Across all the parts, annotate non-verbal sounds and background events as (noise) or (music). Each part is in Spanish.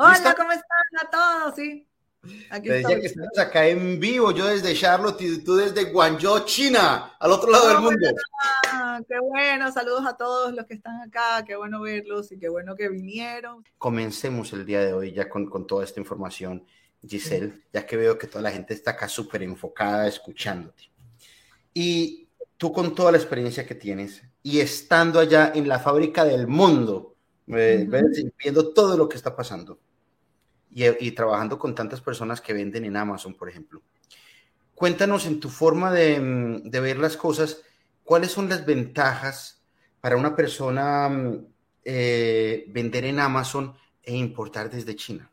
Hola, ¿cómo están a todos? Sí. Aquí decía que estamos acá en vivo, yo desde Charlotte y tú desde Guangzhou, China, al otro lado del mundo. qué bueno, saludos a todos los que están acá, qué bueno verlos y qué bueno que vinieron. Comencemos el día de hoy ya con, con toda esta información, Giselle, ya que veo que toda la gente está acá súper enfocada escuchándote. Y tú con toda la experiencia que tienes y estando allá en la fábrica del mundo, eh, viendo todo lo que está pasando y, trabajando con tantas personas que venden en Amazon, por ejemplo. Cuéntanos en tu forma de, mm, ver las cosas, cuáles son las ventajas para una persona mm, eh, vender en Amazon e importar desde China.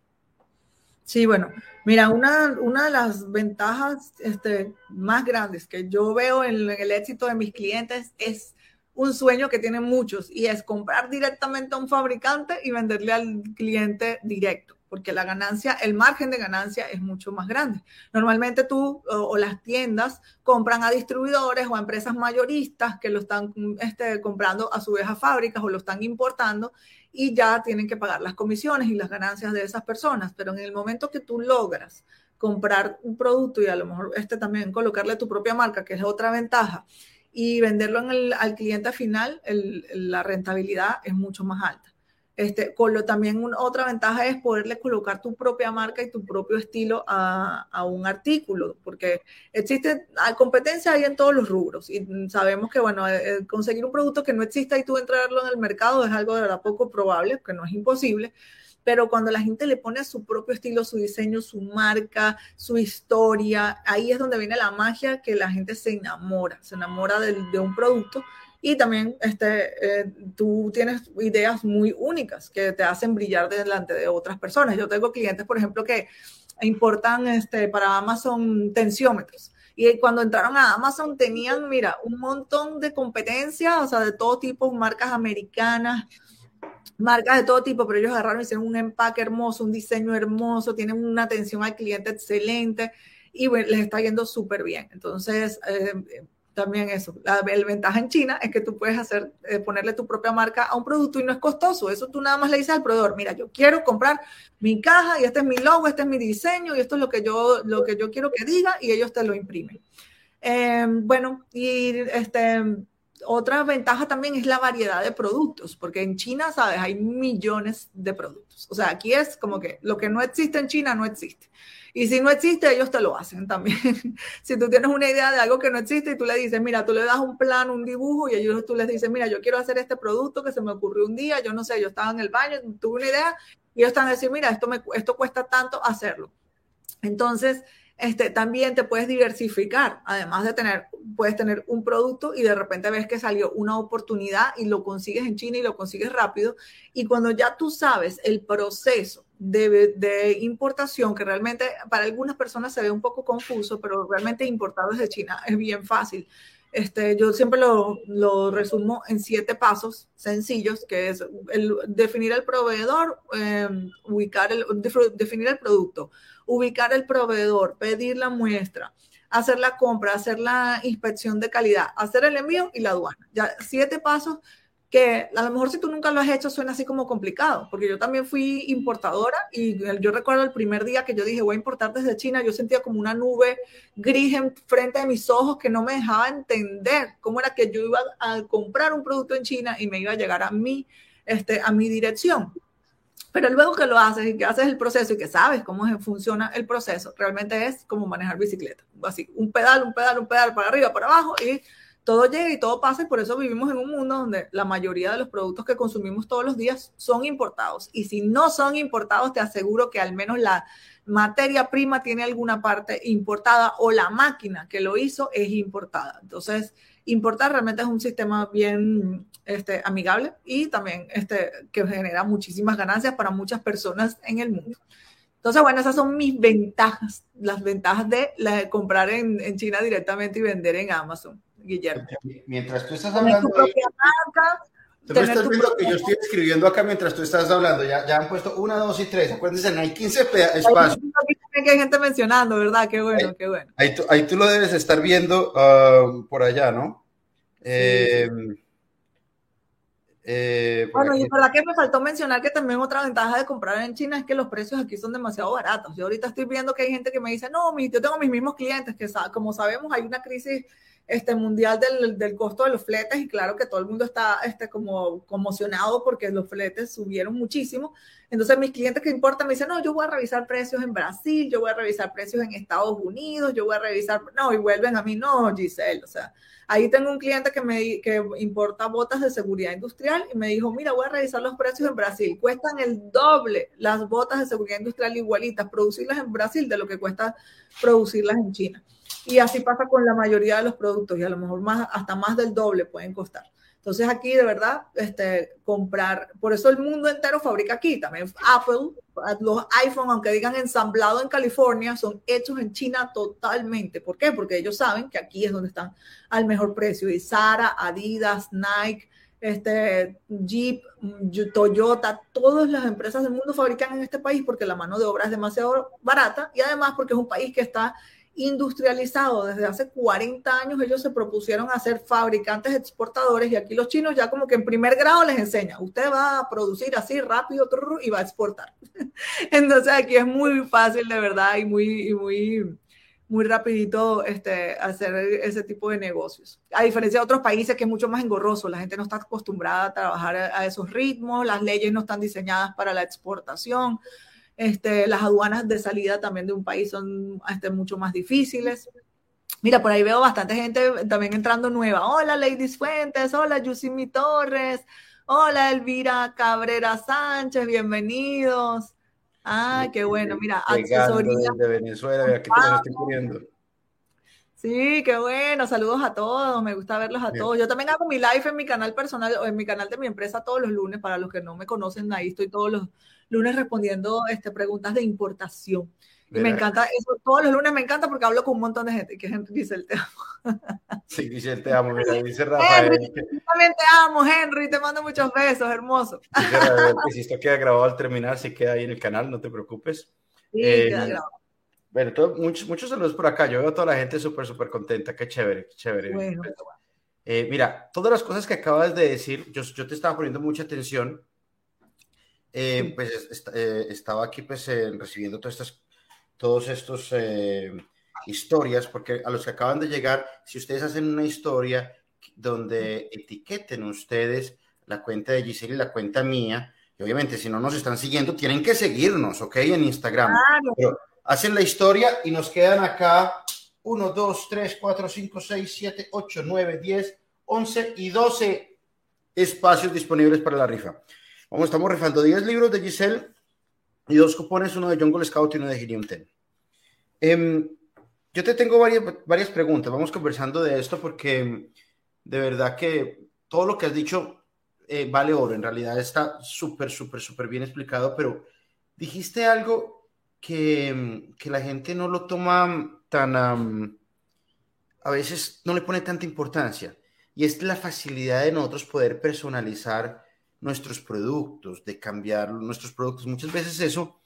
Sí, bueno, mira, una, de las ventajas este, más grandes que yo veo en, el éxito de mis clientes es un sueño que tienen muchos y es comprar directamente a un fabricante y venderle al cliente directo, porque la ganancia, el margen de ganancia es mucho más grande. Normalmente tú o, las tiendas compran a distribuidores o a empresas mayoristas que lo están este, comprando a su vez a fábricas o lo están importando y ya tienen que pagar las comisiones y las ganancias de esas personas, pero en el momento que tú logras comprar un producto y a lo mejor este también colocarle tu propia marca, que es otra ventaja, y venderlo al cliente final, la rentabilidad es mucho más alta. Este, con lo, también otra ventaja es poderle colocar tu propia marca y tu propio estilo a, a un artículo, porque existe competencia ahí en todos los rubros y sabemos que, bueno, eh, eh, conseguir un producto que no exista y tú entrarlo en el mercado es algo de verdad poco probable, que no es imposible, pero cuando la gente le pone su propio estilo, su diseño, su marca, su historia, ahí es donde viene la magia que la gente se enamora, se enamora de, un producto y también este, eh, tú tienes ideas muy únicas que te hacen brillar delante de otras personas. Yo tengo clientes, por ejemplo, que importan este, para Amazon tensiómetros. Y cuando entraron a Amazon tenían, mira, un montón de competencia, o sea, de todo tipo, marcas americanas, marcas de todo tipo, pero ellos agarraron hicieron un empaque hermoso, un diseño hermoso, tienen una atención al cliente excelente y les está yendo súper bien. Entonces, eh, también eso, la, ventaja en China es que tú puedes hacer, eh, ponerle tu propia marca a un producto y no es costoso. Eso tú nada más le dices al proveedor, mira, yo quiero comprar mi caja y este es mi logo, este es mi diseño y esto es lo que yo, lo que yo quiero que diga y ellos te lo imprimen. Eh, bueno, y este otra ventaja también es la variedad de productos, porque en China, sabes, hay millones de productos. O sea, aquí es como que lo que no existe en China no existe. Y si no existe, ellos te lo hacen también. (laughs) si tú tienes una idea de algo que no existe y tú le dices, mira, tú le das un plan, un dibujo y ellos tú les dices, mira, yo quiero hacer este producto que se me ocurrió un día, yo no sé, yo estaba en el baño, tuve una idea y ellos están a decir, mira, esto, me, esto cuesta tanto hacerlo. Entonces, este, también te puedes diversificar, además de tener, puedes tener un producto y de repente ves que salió una oportunidad y lo consigues en China y lo consigues rápido. Y cuando ya tú sabes el proceso de, importación, que realmente para algunas personas se ve un poco confuso, pero realmente importar desde China (laughs) es bien fácil. Este, yo siempre lo, resumo en siete pasos sencillos, que es definir el proveedor, em, ubicar definir el producto, ubicar el proveedor, pedir la muestra, hacer la compra, hacer la inspección de calidad, hacer el envío y la aduana. Ya siete pasos que a lo mejor si tú nunca lo has hecho suena así como complicado, porque yo también fui importadora y yo recuerdo el primer día que yo dije voy a importar desde China, yo sentía como una nube gris en frente de mis ojos que no me dejaba entender cómo era que yo iba a comprar un producto en China y me iba a llegar a mí, este, a mi dirección. Pero luego que lo haces y que haces el proceso y que sabes cómo funciona el proceso, realmente es como manejar bicicleta. Así, un pedal, un pedal, un pedal para arriba, para abajo y todo llega y todo pasa y por eso vivimos en un mundo donde la mayoría de los productos que consumimos todos los días son importados. Y si no son importados, te aseguro que al menos la materia prima tiene alguna parte importada o la máquina que lo hizo es importada. Entonces, importar realmente es un sistema bien este, amigable y también este, que genera muchísimas ganancias para muchas personas en el mundo. Entonces, bueno, esas son mis ventajas, las ventajas de, comprar en, en China directamente y vender en Amazon. Guillermo. Mientras tú estás hablando... Tú me estás viendo que yo estoy escribiendo acá mientras tú estás hablando. Ya, ya han puesto una, dos y tres. Acuérdense, hay 15 espacios. hay gente mencionando, ¿verdad? Qué bueno, ahí, qué bueno. Ahí tú, ahí tú, lo debes estar viendo uh, por allá, ¿no? Eh, Eh, bueno, y para que me faltó mencionar que también otra ventaja de comprar en China es que los precios aquí son demasiado baratos. Yo ahorita estoy viendo que hay gente que me dice, no, yo tengo mis mismos clientes, que como sabemos hay una crisis este, mundial del, del, costo de los fletes y claro que todo el mundo está este, como conmocionado porque los fletes subieron muchísimo. Entonces mis clientes que importan me dicen, no, yo voy a revisar precios en Brasil, yo voy a revisar precios en Estados Unidos, yo voy a revisar, no, y vuelven a mí, no, Giselle, o sea, ahí tengo un cliente que me que importa botas de seguridad industrial y me dijo, mira, voy a revisar los precios en Brasil, cuestan el doble las botas de seguridad industrial igualitas, producirlas en Brasil de lo que cuesta producirlas en China. Y así pasa con la mayoría de los productos y a lo mejor más, hasta más del doble pueden costar. Entonces aquí de verdad, este, comprar, por eso el mundo entero fabrica aquí, también Apple, los iPhone, aunque digan ensamblado en California, son hechos en China totalmente. ¿Por qué? Porque ellos saben que aquí es donde están al mejor precio. Y Zara, Adidas, Nike, este, Jeep, Toyota, todas las empresas del mundo fabrican en este país porque la mano de obra es demasiado barata y además porque es un país que está industrializado desde hace 40 años, ellos se propusieron a ser fabricantes exportadores y aquí los chinos ya como que en primer grado les enseñan, usted va a producir así rápido y va a exportar. (laughs) Entonces aquí es muy fácil de verdad y muy, muy, muy rapidito este, hacer ese tipo de negocios. A diferencia de otros países que es mucho más engorroso, la gente no está acostumbrada a trabajar a esos ritmos, las leyes no están diseñadas para la exportación. Este, las aduanas de salida también de un país son este, mucho más difíciles. Mira, por ahí veo bastante gente también entrando nueva. Hola, Ladies Fuentes. Hola, Yusimi Torres. Hola, Elvira Cabrera Sánchez. Bienvenidos. Ah, qué bueno. Mira, asesoría. De Venezuela, aquí te estoy poniendo. Sí, qué bueno. Saludos a todos. Me gusta verlos a todos. Yo también hago mi live en mi canal personal o en mi canal de mi empresa todos los lunes. Para los que no me conocen, ahí estoy todos los lunes respondiendo este, preguntas de importación. Y me encanta eso, todos los lunes me encanta porque hablo con un montón de gente, que Henry dice el te amo. (laughs) Sí, dice el te amo, mira, dice (laughs) Rafael. Henry, también te amo, Henry, te mando muchos besos, hermoso. Dice Rafael que si (laughs) esto queda grabado al terminar, si queda ahí en el canal, no te preocupes. Sí, eh, queda grabado. Bueno, todo, muchos, muchos saludos por acá. Yo veo a toda la gente súper, súper contenta. Qué chévere, qué chévere. Bueno. Eh, mira, todas las cosas que acabas de decir, yo, yo te estaba poniendo mucha atención eh, pues eh, estaba aquí pues eh, recibiendo todas estas, todos estos historias, porque a los que acaban de llegar, si ustedes hacen una historia donde etiqueten ustedes la cuenta de Giselle y la cuenta mía, y obviamente si no nos están siguiendo, tienen que seguirnos, ¿ok? En Instagram. Pero hacen la historia y nos quedan acá 1, 2, 3, 4, 5, 6, 7, 8, 9, 10, 11 y 12 espacios disponibles para la rifa. Vamos, estamos rifando 10 libros de Giselle y dos cupones, uno de Jungle Scout y uno de Helium 10. Em, yo te tengo varias, varias preguntas. Vamos conversando de esto porque de verdad que todo lo que has dicho eh, vale oro. En realidad está súper, súper, súper bien explicado, pero dijiste algo que, que, la gente no lo toma tan... a veces no le pone tanta importancia. Y es la facilidad de nosotros poder personalizar nuestros productos, de cambiar nuestros productos. Muchas veces eso,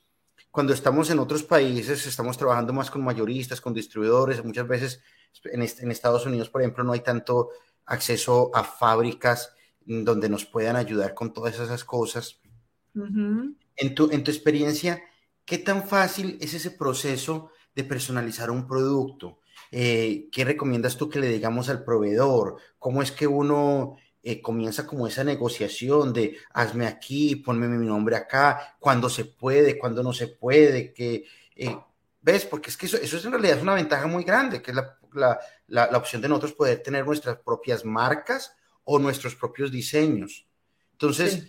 cuando estamos en otros países, estamos trabajando más con mayoristas, con distribuidores, muchas veces en, Estados Unidos, por ejemplo, no hay tanto acceso a fábricas donde nos puedan ayudar con todas esas cosas. en, tu, en tu experiencia, ¿qué tan fácil es ese proceso de personalizar un producto? Eh, ¿Qué recomiendas tú que le digamos al proveedor? ¿Cómo es que uno eh, comienza como esa negociación de hazme aquí, ponme mi nombre acá, cuando se puede, cuando no se puede, que, eh, ¿ves? Porque es que eso, eso es en realidad es una ventaja muy grande, que es la, la, la, opción de nosotros poder tener nuestras propias marcas o nuestros propios diseños. Entonces,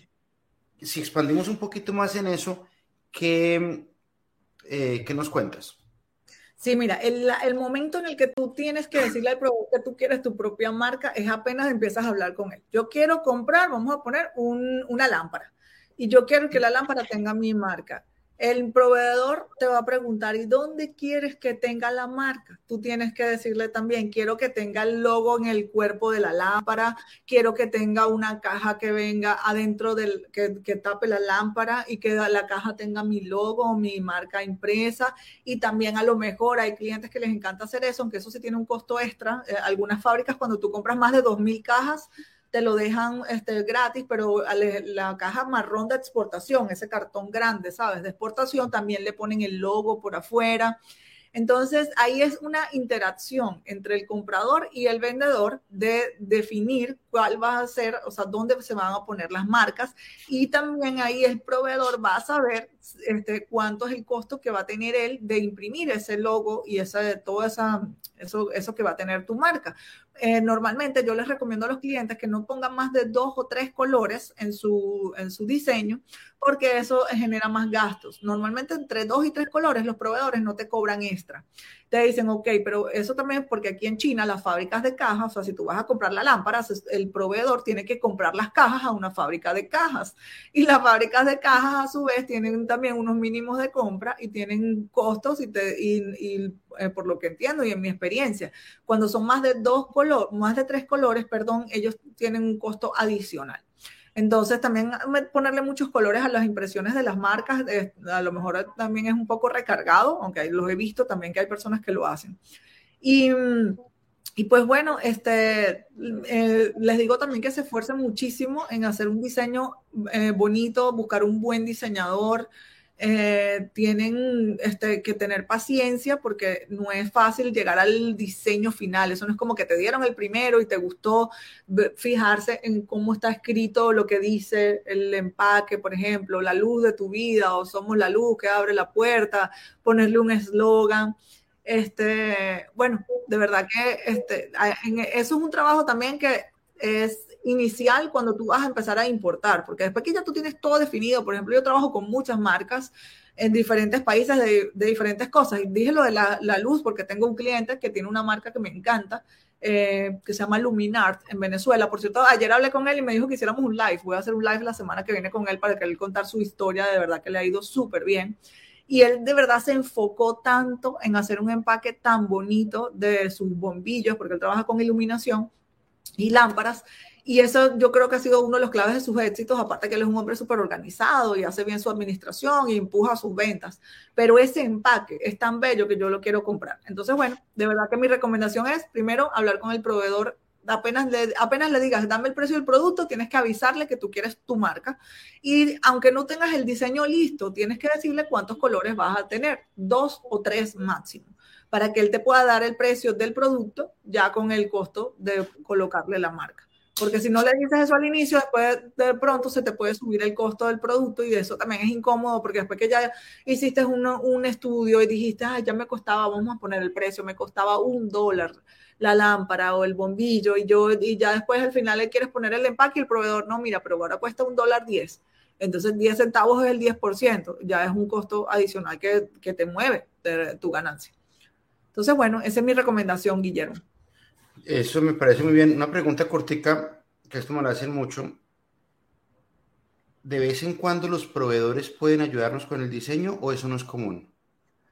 si expandimos un poquito más en eso, ¿qué, eh, ¿qué nos cuentas? Sí, mira, el, momento en el que tú tienes que decirle al proveedor que tú quieres tu propia marca es apenas empiezas a hablar con él. Yo quiero comprar, vamos a poner un, una lámpara y yo quiero que la lámpara tenga mi marca el proveedor te va a preguntar, ¿y dónde quieres que tenga la marca? Tú tienes que decirle también, quiero que tenga el logo en el cuerpo de la lámpara, quiero que tenga una caja que venga adentro del, que, tape la lámpara y que la caja tenga mi logo, mi marca impresa. Y también a lo mejor hay clientes que les encanta hacer eso, aunque eso sí tiene un costo extra. Eh, algunas fábricas, cuando tú compras más de 2.000 cajas, te lo dejan este, gratis, pero la caja marrón de exportación, ese cartón grande, ¿sabes? De exportación también le ponen el logo por afuera. Entonces, ahí es una interacción entre el comprador y el vendedor de definir cuál va a ser, o sea, dónde se van a poner las marcas. Y también ahí el proveedor va a saber este, cuánto es el costo que va a tener él de imprimir ese logo y esa, todo esa, eso, eso que va a tener tu marca. Eh, normalmente yo les recomiendo a los clientes que no pongan más de dos o tres colores en su, en su diseño, porque eso genera más gastos. Normalmente entre dos y tres colores los proveedores no te cobran extra. Te dicen, ok, pero eso también es porque aquí en China las fábricas de cajas, o sea, si tú vas a comprar la lámpara, el proveedor tiene que comprar las cajas a una fábrica de cajas. Y las fábricas de cajas a su vez tienen también unos mínimos de compra y tienen costos y, te, y, eh, por lo que entiendo y en mi experiencia, cuando son más de dos colores, más de tres colores, perdón, ellos tienen un costo adicional. Entonces también ponerle muchos colores a las impresiones de las marcas, a lo mejor también es un poco recargado, aunque los he visto también que hay personas que lo hacen. Y, y pues bueno, este, eh, les digo también que se esfuercen muchísimo en hacer un diseño eh, bonito, buscar un buen diseñador, eh, tienen este, que tener paciencia porque no es fácil llegar al diseño final. Eso no es como que te dieron el primero y te gustó fijarse en cómo está escrito lo que dice el empaque, por ejemplo, la luz de tu vida o somos la luz que abre la puerta, ponerle un eslogan. Este, bueno, de verdad que este, eso es un trabajo también que es inicial cuando tú vas a empezar a importar, porque después que ya tú tienes todo definido, por ejemplo, yo trabajo con muchas marcas en diferentes países de, diferentes cosas. Y dije lo de la, luz porque tengo un cliente que tiene una marca que me encanta, eh, que se llama Luminart en Venezuela. Por cierto, ayer hablé con él y me dijo que hiciéramos un live. Voy a hacer un live la semana que viene con él para que él contar su historia. De verdad que le ha ido súper bien. Y él de verdad se enfocó tanto en hacer un empaque tan bonito de sus bombillos, porque él trabaja con iluminación y lámparas, y eso yo creo que ha sido uno de los claves de sus éxitos, aparte que él es un hombre súper organizado y hace bien su administración y empuja sus ventas. Pero ese empaque es tan bello que yo lo quiero comprar. Entonces, bueno, de verdad que mi recomendación es, primero, hablar con el proveedor. Apenas le, apenas le digas, dame el precio del producto, tienes que avisarle que tú quieres tu marca. Y aunque no tengas el diseño listo, tienes que decirle cuántos colores vas a tener, dos o tres máximo, para que él te pueda dar el precio del producto ya con el costo de colocarle la marca. Porque si no le dices eso al inicio, después de pronto se te puede subir el costo del producto y eso también es incómodo porque después que ya hiciste un estudio y dijiste, ya me costaba, vamos a poner el precio, me costaba un dólar la lámpara o el bombillo y yo y ya después al final le quieres poner el empaque y el proveedor no, mira, pero ahora cuesta un dólar diez. Entonces 10 centavos es el 10%, ya es un costo adicional que, que te mueve tu ganancia. Entonces, bueno, esa es mi recomendación, Guillermo. Eso me parece muy bien. Una pregunta cortica, que esto me lo hacen mucho. ¿De vez en cuando los proveedores pueden ayudarnos con el diseño o eso no es común?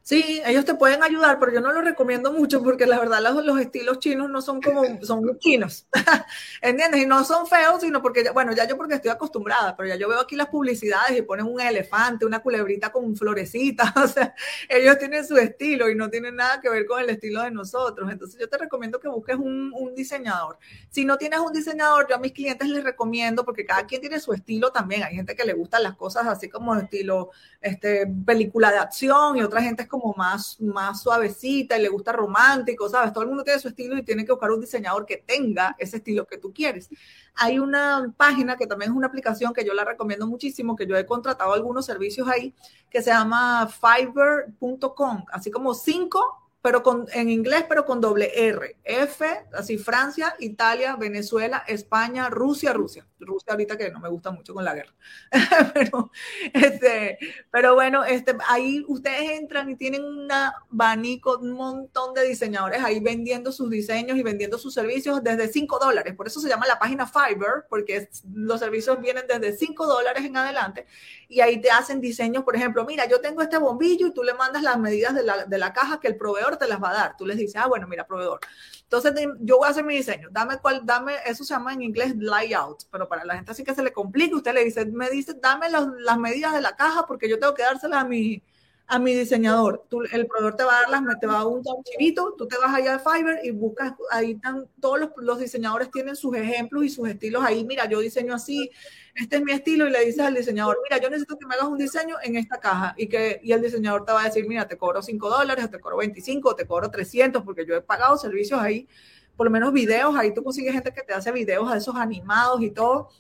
Sí, ellos te pueden ayudar, pero yo no lo recomiendo mucho porque la verdad los, los estilos chinos no son como, (laughs) son chinos, (laughs) ¿entiendes? Y no son feos, sino porque, bueno, ya yo porque estoy acostumbrada, pero ya yo veo aquí las publicidades y ponen un elefante, una culebrita con florecitas, (laughs) o sea, ellos tienen su estilo y no tienen nada que ver con el estilo de nosotros. Entonces yo te recomiendo que busques un, un diseñador. Si no tienes un diseñador, yo a mis clientes les recomiendo, porque cada quien tiene su estilo también. Hay gente que le gustan las cosas así como estilo este, película de acción y otra gente es como más, más suavecita y le gusta romántico, ¿sabes? Todo el mundo tiene su estilo y tiene que buscar un diseñador que tenga ese estilo que tú quieres. Hay una página que también es una aplicación que yo la recomiendo muchísimo, que yo he contratado algunos servicios ahí, que se llama fiverr.com, así como cinco pero con, en inglés, pero con doble R. F, así Francia, Italia, Venezuela, España, Rusia, Rusia. Rusia ahorita que no me gusta mucho con la guerra. (laughs) pero, este, pero bueno, este, ahí ustedes entran y tienen un abanico, un montón de diseñadores ahí vendiendo sus diseños y vendiendo sus servicios desde 5 dólares. Por eso se llama la página Fiverr, porque los servicios vienen desde 5 dólares en adelante y ahí te hacen diseños, por ejemplo, mira, yo tengo este bombillo y tú le mandas las medidas de la, de la caja que el proveedor te las va a dar. Tú les dices, ah, bueno, mira, proveedor. Entonces, yo voy a hacer mi diseño. Dame cuál, dame, eso se llama en inglés layout, pero para la gente así que se le complica, usted le dice, me dice, dame las medidas de la caja porque yo tengo que dárselas a mi a mi diseñador. Tú, el proveedor te va a dar las, te va a dar un archivito, tú te vas allá al Fiverr y buscas, ahí están, todos los, los, diseñadores tienen sus ejemplos y sus estilos ahí, mira, yo diseño así, este es mi estilo y le dices al diseñador, mira, yo necesito que me hagas un diseño en esta caja y que y el diseñador te va a decir, mira, te cobro 5 dólares, te cobro 25, te cobro 300, porque yo he pagado servicios ahí, por lo menos videos, ahí tú consigues gente que te hace videos a esos animados y todo,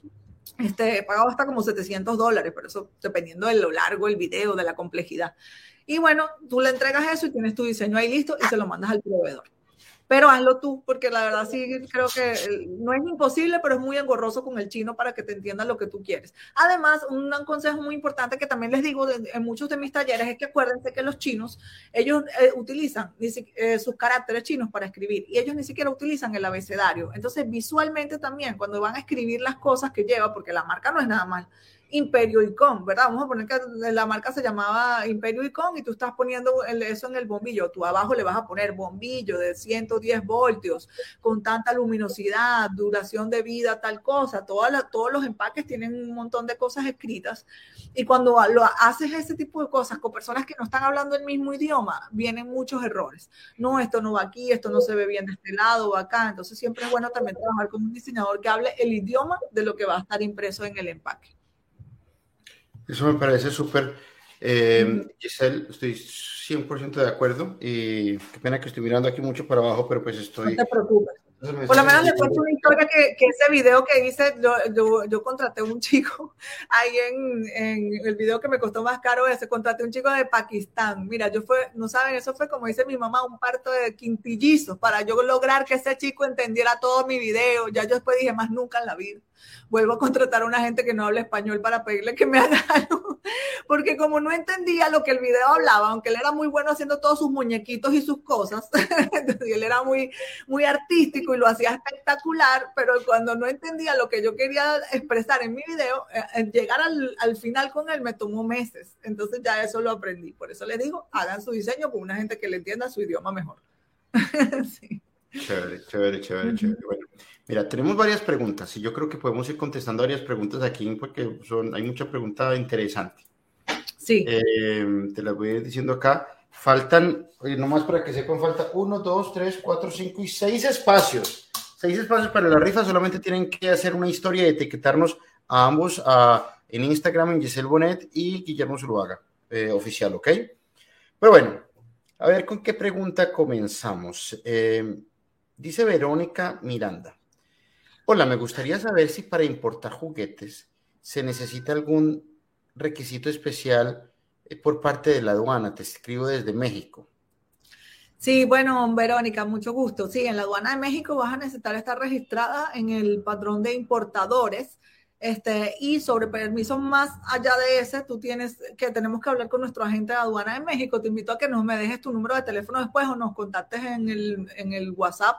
este, he pagado hasta como 700 dólares, pero eso dependiendo de lo largo el video, de la complejidad. Y bueno, tú le entregas eso y tienes tu diseño ahí listo y se lo mandas al proveedor pero hazlo tú, porque la verdad sí creo que no es imposible, pero es muy engorroso con el chino para que te entienda lo que tú quieres. Además, un, consejo muy importante que también les digo en muchos de mis talleres es que acuérdense que los chinos, ellos eh, utilizan eh, sus caracteres chinos para escribir y ellos ni siquiera utilizan el abecedario. Entonces, visualmente también, cuando van a escribir las cosas que lleva, porque la marca no es nada mal, Imperio Icon, ¿verdad? Vamos a poner que la marca se llamaba Imperio Icon y tú estás poniendo eso en el bombillo. Tú abajo le vas a poner bombillo de 110 voltios con tanta luminosidad, duración de vida, tal cosa. todos los empaques tienen un montón de cosas escritas. Y cuando lo haces ese tipo de cosas con personas que no están hablando el mismo idioma, vienen muchos errores. No, esto no va aquí, esto no se ve bien de este lado o acá. Entonces siempre es bueno también trabajar con un diseñador que hable el idioma de lo que va a estar impreso en el empaque. Eso me parece súper. Eh, Giselle, estoy 100% de acuerdo y qué pena que estoy mirando aquí mucho para abajo, pero pues estoy... No te preocupes. Por lo menos le cuento una historia que, que, ese video que hice, yo, yo, yo contraté un chico (laughs) ahí en, en, el video que me costó más caro ese, contraté un chico de Pakistán. Mira, yo fue, no saben, eso fue como dice mi mamá, un parto de quintillizos para yo lograr que ese chico entendiera todo mi video. Ya yo después dije, más nunca en la vida vuelvo a contratar a una gente que no habla español para pedirle que me haga (laughs) algo, porque como no entendía lo que el video hablaba, aunque él era muy bueno haciendo todos sus muñequitos y sus cosas, (laughs) y él era muy, muy artístico y lo hacía espectacular, pero cuando no entendía lo que yo quería expresar en mi video, eh, llegar al, al final con él me tomó meses, entonces ya eso lo aprendí, por eso les digo, hagan su diseño con una gente que le entienda su idioma mejor. (laughs) sí. Chévere, chévere, chévere, chévere. Bueno, mira, tenemos varias preguntas y yo creo que podemos ir contestando varias preguntas aquí porque son, hay mucha pregunta interesante. Sí. Eh, te las voy a ir diciendo acá. Faltan, nomás para que sepan, falta uno, dos, tres, cuatro, cinco y seis espacios. Seis espacios para la rifa. Solamente tienen que hacer una historia y etiquetarnos a ambos a, en Instagram, en Giselle Bonet y Guillermo Zuluaga, eh, oficial, ¿ok? Pero bueno, a ver con qué pregunta comenzamos. Eh, Dice Verónica Miranda. Hola, me gustaría saber si para importar juguetes se necesita algún requisito especial eh, por parte de la aduana. Te escribo desde México. Sí, bueno, Verónica, mucho gusto. Sí, en la aduana de México vas a necesitar estar registrada en el patrón de importadores. Este, y sobre permisos más allá de ese, tú tienes que tenemos que hablar con nuestro agente de aduana de México. Te invito a que nos me dejes tu número de teléfono después o nos contactes en el, en el WhatsApp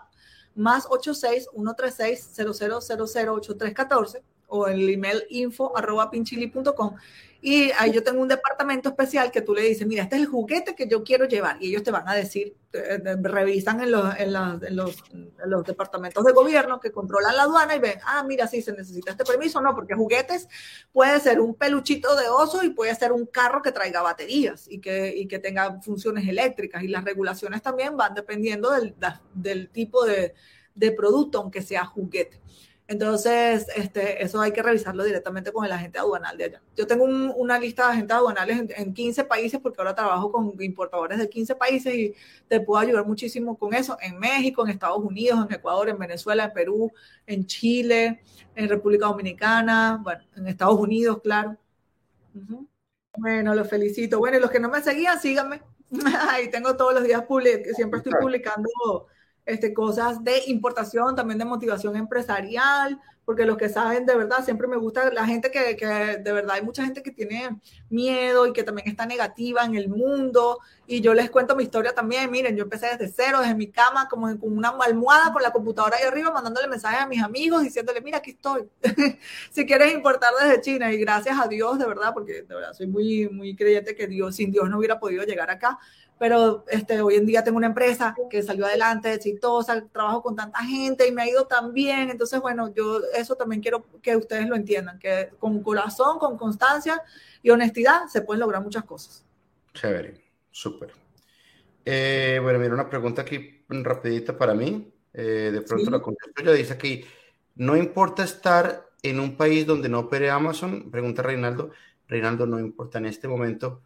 más 86-136-00008314 o el email info arroba pinchili.com y ahí yo tengo un departamento especial que tú le dices, mira, este es el juguete que yo quiero llevar y ellos te van a decir, revisan en los, en, los, en los, departamentos de gobierno que controlan la aduana y ven, ah, mira, sí, se necesita este permiso, no, porque juguetes puede ser un peluchito de oso y puede ser un carro que traiga baterías y que, y que tenga funciones eléctricas. Y las regulaciones también van dependiendo del, del tipo de, de producto, aunque sea juguete. Entonces, este, eso hay que revisarlo directamente con el agente aduanal de allá. Yo tengo una lista de agentes aduanales en, 15 países porque ahora trabajo con importadores de 15 países y te puedo ayudar muchísimo con eso. En México, en Estados Unidos, en Ecuador, en Venezuela, en Perú, en Chile, en República Dominicana, bueno, en Estados Unidos, claro. Bueno, los felicito. Bueno, y los que no me seguían, síganme. (laughs) Ahí tengo todos los días, siempre estoy publicando este, cosas de importación, también de motivación empresarial, porque los que saben de verdad, siempre me gusta la gente que, que, de verdad hay mucha gente que tiene miedo y que también está negativa en el mundo. Y yo les cuento mi historia también. Miren, yo empecé desde cero, desde mi cama, como con una almohada con la computadora ahí arriba, mandándole mensajes a mis amigos, diciéndole, mira, aquí estoy. (laughs) si quieres importar desde China. Y gracias a Dios, de verdad, porque de verdad soy muy, muy creyente que Dios, sin Dios no hubiera podido llegar acá pero este, hoy en día tengo una empresa que salió adelante, exitosa, trabajo con tanta gente y me ha ido tan bien. Entonces, bueno, yo eso también quiero que ustedes lo entiendan, que con corazón, con constancia y honestidad se pueden lograr muchas cosas. Chévere. Súper. Eh, bueno, mira, una pregunta aquí rapidita para mí. Eh, de pronto la contesto. Ya dice aquí, no importa estar en un país donde no opere Amazon, pregunta Reinaldo. Reinaldo, no importa en este momento.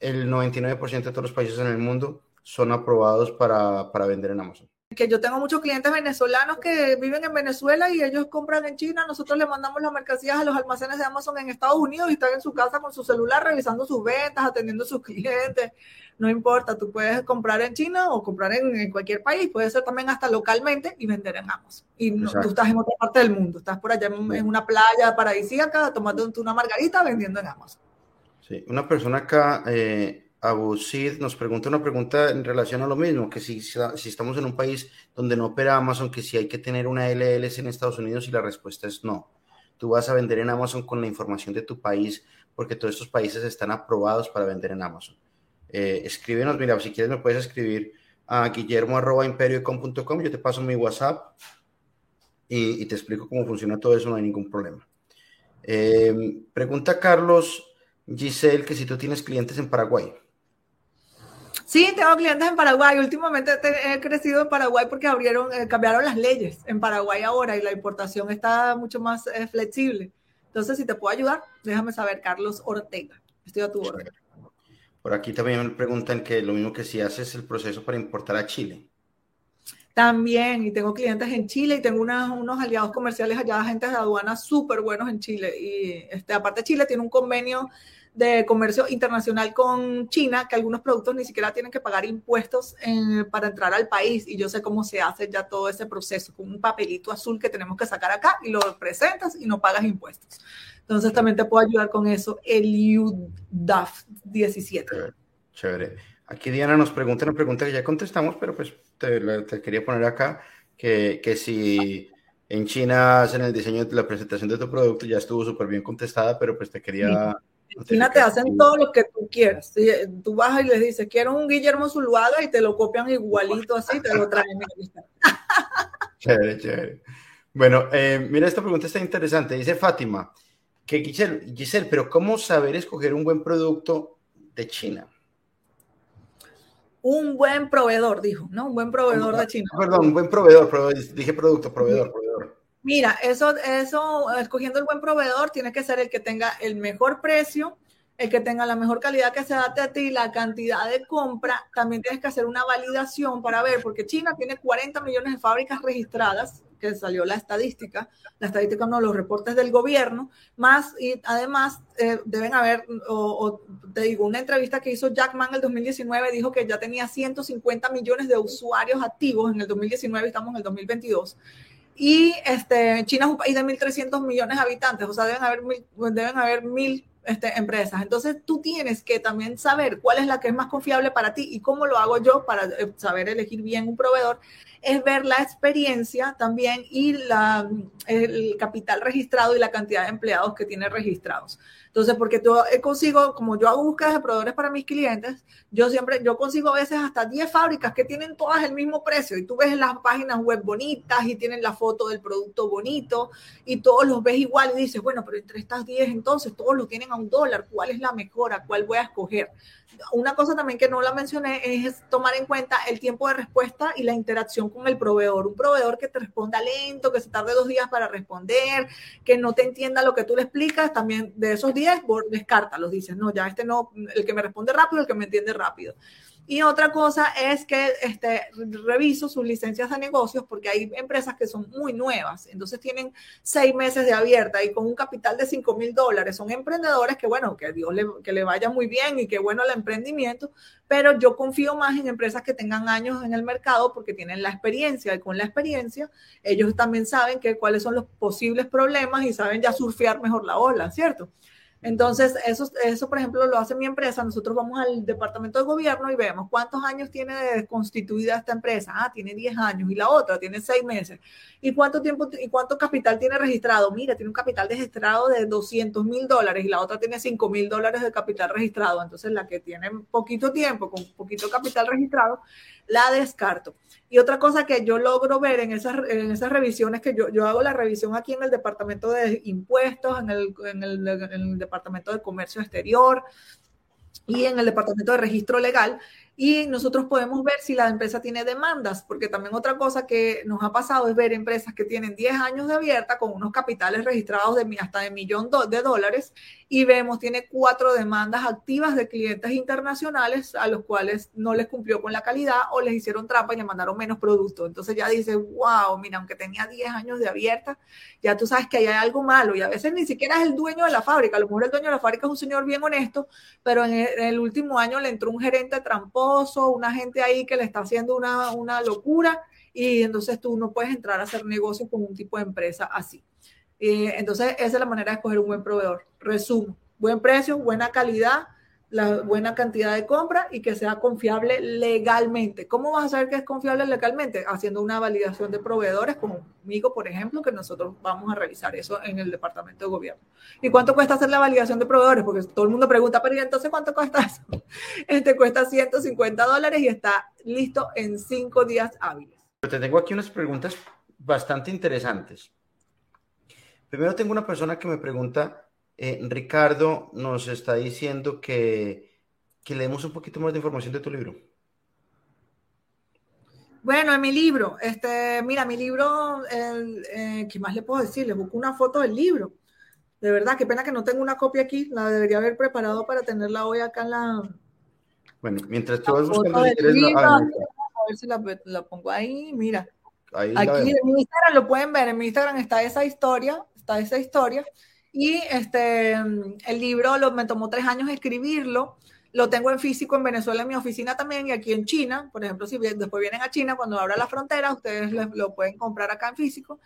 El 99% de todos los países en el mundo son aprobados para, para vender en Amazon que yo tengo muchos clientes venezolanos que viven en Venezuela y ellos compran en China, nosotros le mandamos las mercancías a los almacenes de Amazon en Estados Unidos y están en su casa con su celular revisando sus ventas, atendiendo a sus clientes. No importa, tú puedes comprar en China o comprar en, cualquier país, puede ser también hasta localmente y vender en Amazon. Y tú estás en otra parte del mundo, estás por allá en, una playa paradisíaca tomando una margarita vendiendo en Amazon. Una persona acá... Eh Abu Sid nos pregunta una pregunta en relación a lo mismo, que si, si estamos en un país donde no opera Amazon, que si hay que tener una LLC en Estados Unidos y la respuesta es no. Tú vas a vender en Amazon con la información de tu país porque todos estos países están aprobados para vender en Amazon. Eh, escríbenos, mira, si quieres me puedes escribir a guillermo.imperiocom.com, yo te paso mi WhatsApp y, te explico cómo funciona todo eso, no hay ningún problema. Eh, pregunta Carlos Giselle que si tú tienes clientes en Paraguay. Sí, tengo clientes en Paraguay. Últimamente he crecido en Paraguay porque abrieron, eh, cambiaron las leyes en Paraguay ahora y la importación está mucho más eh, flexible. Entonces, si te puedo ayudar, déjame saber, Carlos Ortega. Estoy a tu orden. Por aquí también me preguntan que lo mismo que si haces el proceso para importar a Chile. También, y tengo clientes en Chile y tengo unos aliados comerciales allá, agentes de aduana súper buenos en Chile. Y este, aparte, Chile tiene un convenio de comercio internacional con China, que algunos productos ni siquiera tienen que pagar impuestos para entrar al país. Y yo sé cómo se hace ya todo ese proceso, con un papelito azul que tenemos que sacar acá y lo presentas y no pagas impuestos. Entonces también te puedo ayudar con eso, el UDAF 17. Chévere. Aquí Diana nos pregunta una pregunta que ya contestamos, pero pues te, quería poner acá, que, que si en China hacen el diseño de la presentación de tu producto, ya estuvo súper bien contestada, pero pues te quería... China te hacen todo lo que tú quieras. Tú vas y les dices, quiero un Guillermo Zuluaga y te lo copian igualito así, te lo traen. (laughs) chévere, chévere. Bueno, eh, mira, esta pregunta está interesante. Dice Fátima, que Giselle, Giselle, pero ¿cómo saber escoger un buen producto de China? Un buen proveedor, dijo, ¿no? Un buen proveedor de China. Perdón, un buen proveedor, dije producto, proveedor, proveedor. Mira, eso, eso, escogiendo el buen proveedor, tiene que ser el que tenga el mejor precio, el que tenga la mejor calidad que se adapte a ti, la cantidad de compra. También tienes que hacer una validación para ver, porque China tiene 40 millones de fábricas registradas, que salió la estadística, la estadística no, los reportes del gobierno, más y además eh, deben haber, o, te digo, una entrevista que hizo Jackman en el 2019 dijo que ya tenía 150 millones de usuarios activos en el 2019, estamos en el 2022 y este, China es un país de 1.300 millones de habitantes, o sea, deben haber mil, deben haber mil este, empresas. Entonces, tú tienes que también saber cuál es la que es más confiable para ti y cómo lo hago yo para eh, saber elegir bien un proveedor es ver la experiencia también y la, el capital registrado y la cantidad de empleados que tiene registrados. Entonces, porque yo eh, consigo, como yo hago búsquedas de proveedores para mis clientes, yo siempre, yo consigo a veces hasta 10 fábricas que tienen todas el mismo precio y tú ves las páginas web bonitas y tienen la foto del producto bonito y todos los ves igual y dices, bueno, pero entre estas 10 entonces todos lo tienen a un dólar, ¿cuál es la mejor? ¿A cuál voy a escoger? Una cosa también que no la mencioné es tomar en cuenta el tiempo de respuesta y la interacción con el proveedor. Un proveedor que te responda lento, que se tarde dos días para responder, que no te entienda lo que tú le explicas, también de esos días, los dices, no, ya este no, el que me responde rápido, el que me entiende rápido. Y otra cosa es que este, reviso sus licencias de negocios porque hay empresas que son muy nuevas, entonces tienen seis meses de abierta y con un capital de 5 mil dólares. Son emprendedores que, bueno, que Dios le, que le vaya muy bien y que bueno el emprendimiento, pero yo confío más en empresas que tengan años en el mercado porque tienen la experiencia y con la experiencia ellos también saben que, cuáles son los posibles problemas y saben ya surfear mejor la ola, ¿cierto? Entonces, eso, eso, por ejemplo, lo hace mi empresa. Nosotros vamos al departamento de gobierno y vemos cuántos años tiene constituida esta empresa. Ah, tiene 10 años y la otra tiene 6 meses. ¿Y cuánto tiempo y cuánto capital tiene registrado? Mira, tiene un capital registrado de 200 mil dólares y la otra tiene 5 mil dólares de capital registrado. Entonces, la que tiene poquito tiempo, con poquito capital registrado, la descarto. Y otra cosa que yo logro ver en esas, en esas revisiones, que yo, yo hago la revisión aquí en el departamento de impuestos, en el, en el, en el departamento de comercio exterior, y en el departamento de registro legal y nosotros podemos ver si la empresa tiene demandas, porque también otra cosa que nos ha pasado es ver empresas que tienen 10 años de abierta con unos capitales registrados de hasta de millón de dólares y vemos tiene cuatro demandas activas de clientes internacionales a los cuales no les cumplió con la calidad o les hicieron trampa y le mandaron menos productos. Entonces ya dice, wow, mira, aunque tenía 10 años de abierta, ya tú sabes que hay algo malo y a veces ni siquiera es el dueño de la fábrica, a lo mejor el dueño de la fábrica es un señor bien honesto, pero en el, último año le entró un gerente tramposo, una gente ahí que le está haciendo una, una locura y entonces tú no puedes entrar a hacer negocio con un tipo de empresa así. Eh, entonces, esa es la manera de escoger un buen proveedor. Resumo, buen precio, buena calidad, la buena cantidad de compra y que sea confiable legalmente. ¿Cómo vas a saber que es confiable legalmente? Haciendo una validación de proveedores, conmigo, por ejemplo, que nosotros vamos a realizar eso en el departamento de gobierno. ¿Y cuánto cuesta hacer la validación de proveedores? Porque todo el mundo pregunta, pero ¿y entonces cuánto cuesta eso? (laughs) Este cuesta 150 dólares y está listo en cinco días hábiles. Te tengo aquí unas preguntas bastante interesantes. Primero tengo una persona que me pregunta, eh, Ricardo nos está diciendo que, que leemos un poquito más de información de tu libro. Bueno, en mi libro, este, mira, mi libro, eh, ¿qué más le puedo decir? Le busco una foto del libro. De verdad, qué pena que no tengo una copia aquí. La debería haber preparado para tenerla hoy acá en la. Bueno, mientras tú vas buscando. Libro, a ver si la, la, pongo ahí. Mira. Ahí aquí en mi Instagram lo pueden ver. En mi Instagram está esa historia esa historia. Y este, el libro lo, me tomó tres años escribirlo. Lo tengo en físico en Venezuela, en mi oficina también, y aquí en China. Por ejemplo, si después vienen a China, cuando abra la frontera, ustedes lo pueden comprar acá en físico.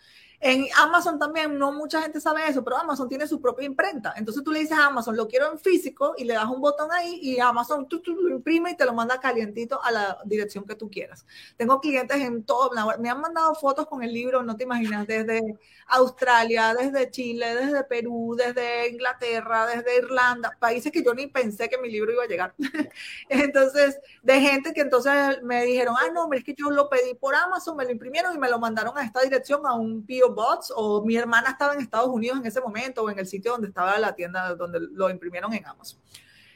En Amazon también, no mucha gente sabe eso, pero Amazon tiene su propia imprenta. Entonces tú le dices a Amazon, lo quiero en físico, y le das un botón ahí, y Amazon tú, lo imprime y te lo manda calientito a la dirección que tú quieras. Tengo clientes en todo, me han mandado fotos con el libro, no te imaginas, desde Australia, desde Chile, desde Perú, desde Inglaterra, desde Irlanda, países que yo ni pensé que mi libro iba a llegar. (laughs) entonces, de gente que entonces me dijeron, ah, no, es que yo lo pedí por Amazon, me lo imprimieron y me lo mandaron a esta dirección, a un pío Bots o mi hermana estaba en Estados Unidos en ese momento o en el sitio donde estaba la tienda donde lo imprimieron en Amazon.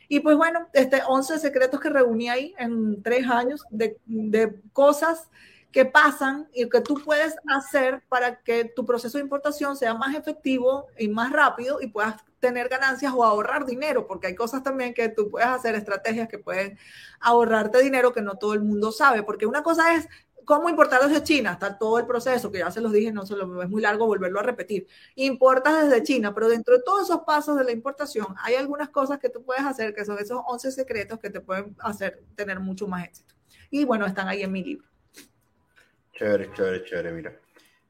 Y pues bueno, este 11 secretos que reuní ahí en tres años de, de cosas que pasan y que tú puedes hacer para que tu proceso de importación sea más efectivo y más rápido y puedas tener ganancias o ahorrar dinero, porque hay cosas también que tú puedes hacer, estrategias que pueden ahorrarte dinero que no todo el mundo sabe, porque una cosa es ¿Cómo importar desde China? Está todo el proceso, que ya se los dije, no solo es muy largo volverlo a repetir. Importas desde China, pero dentro de todos esos pasos de la importación hay algunas cosas que tú puedes hacer, que son esos 11 secretos que te pueden hacer tener mucho más éxito. Y bueno, están ahí en mi libro. Chévere, chévere, chévere, mira.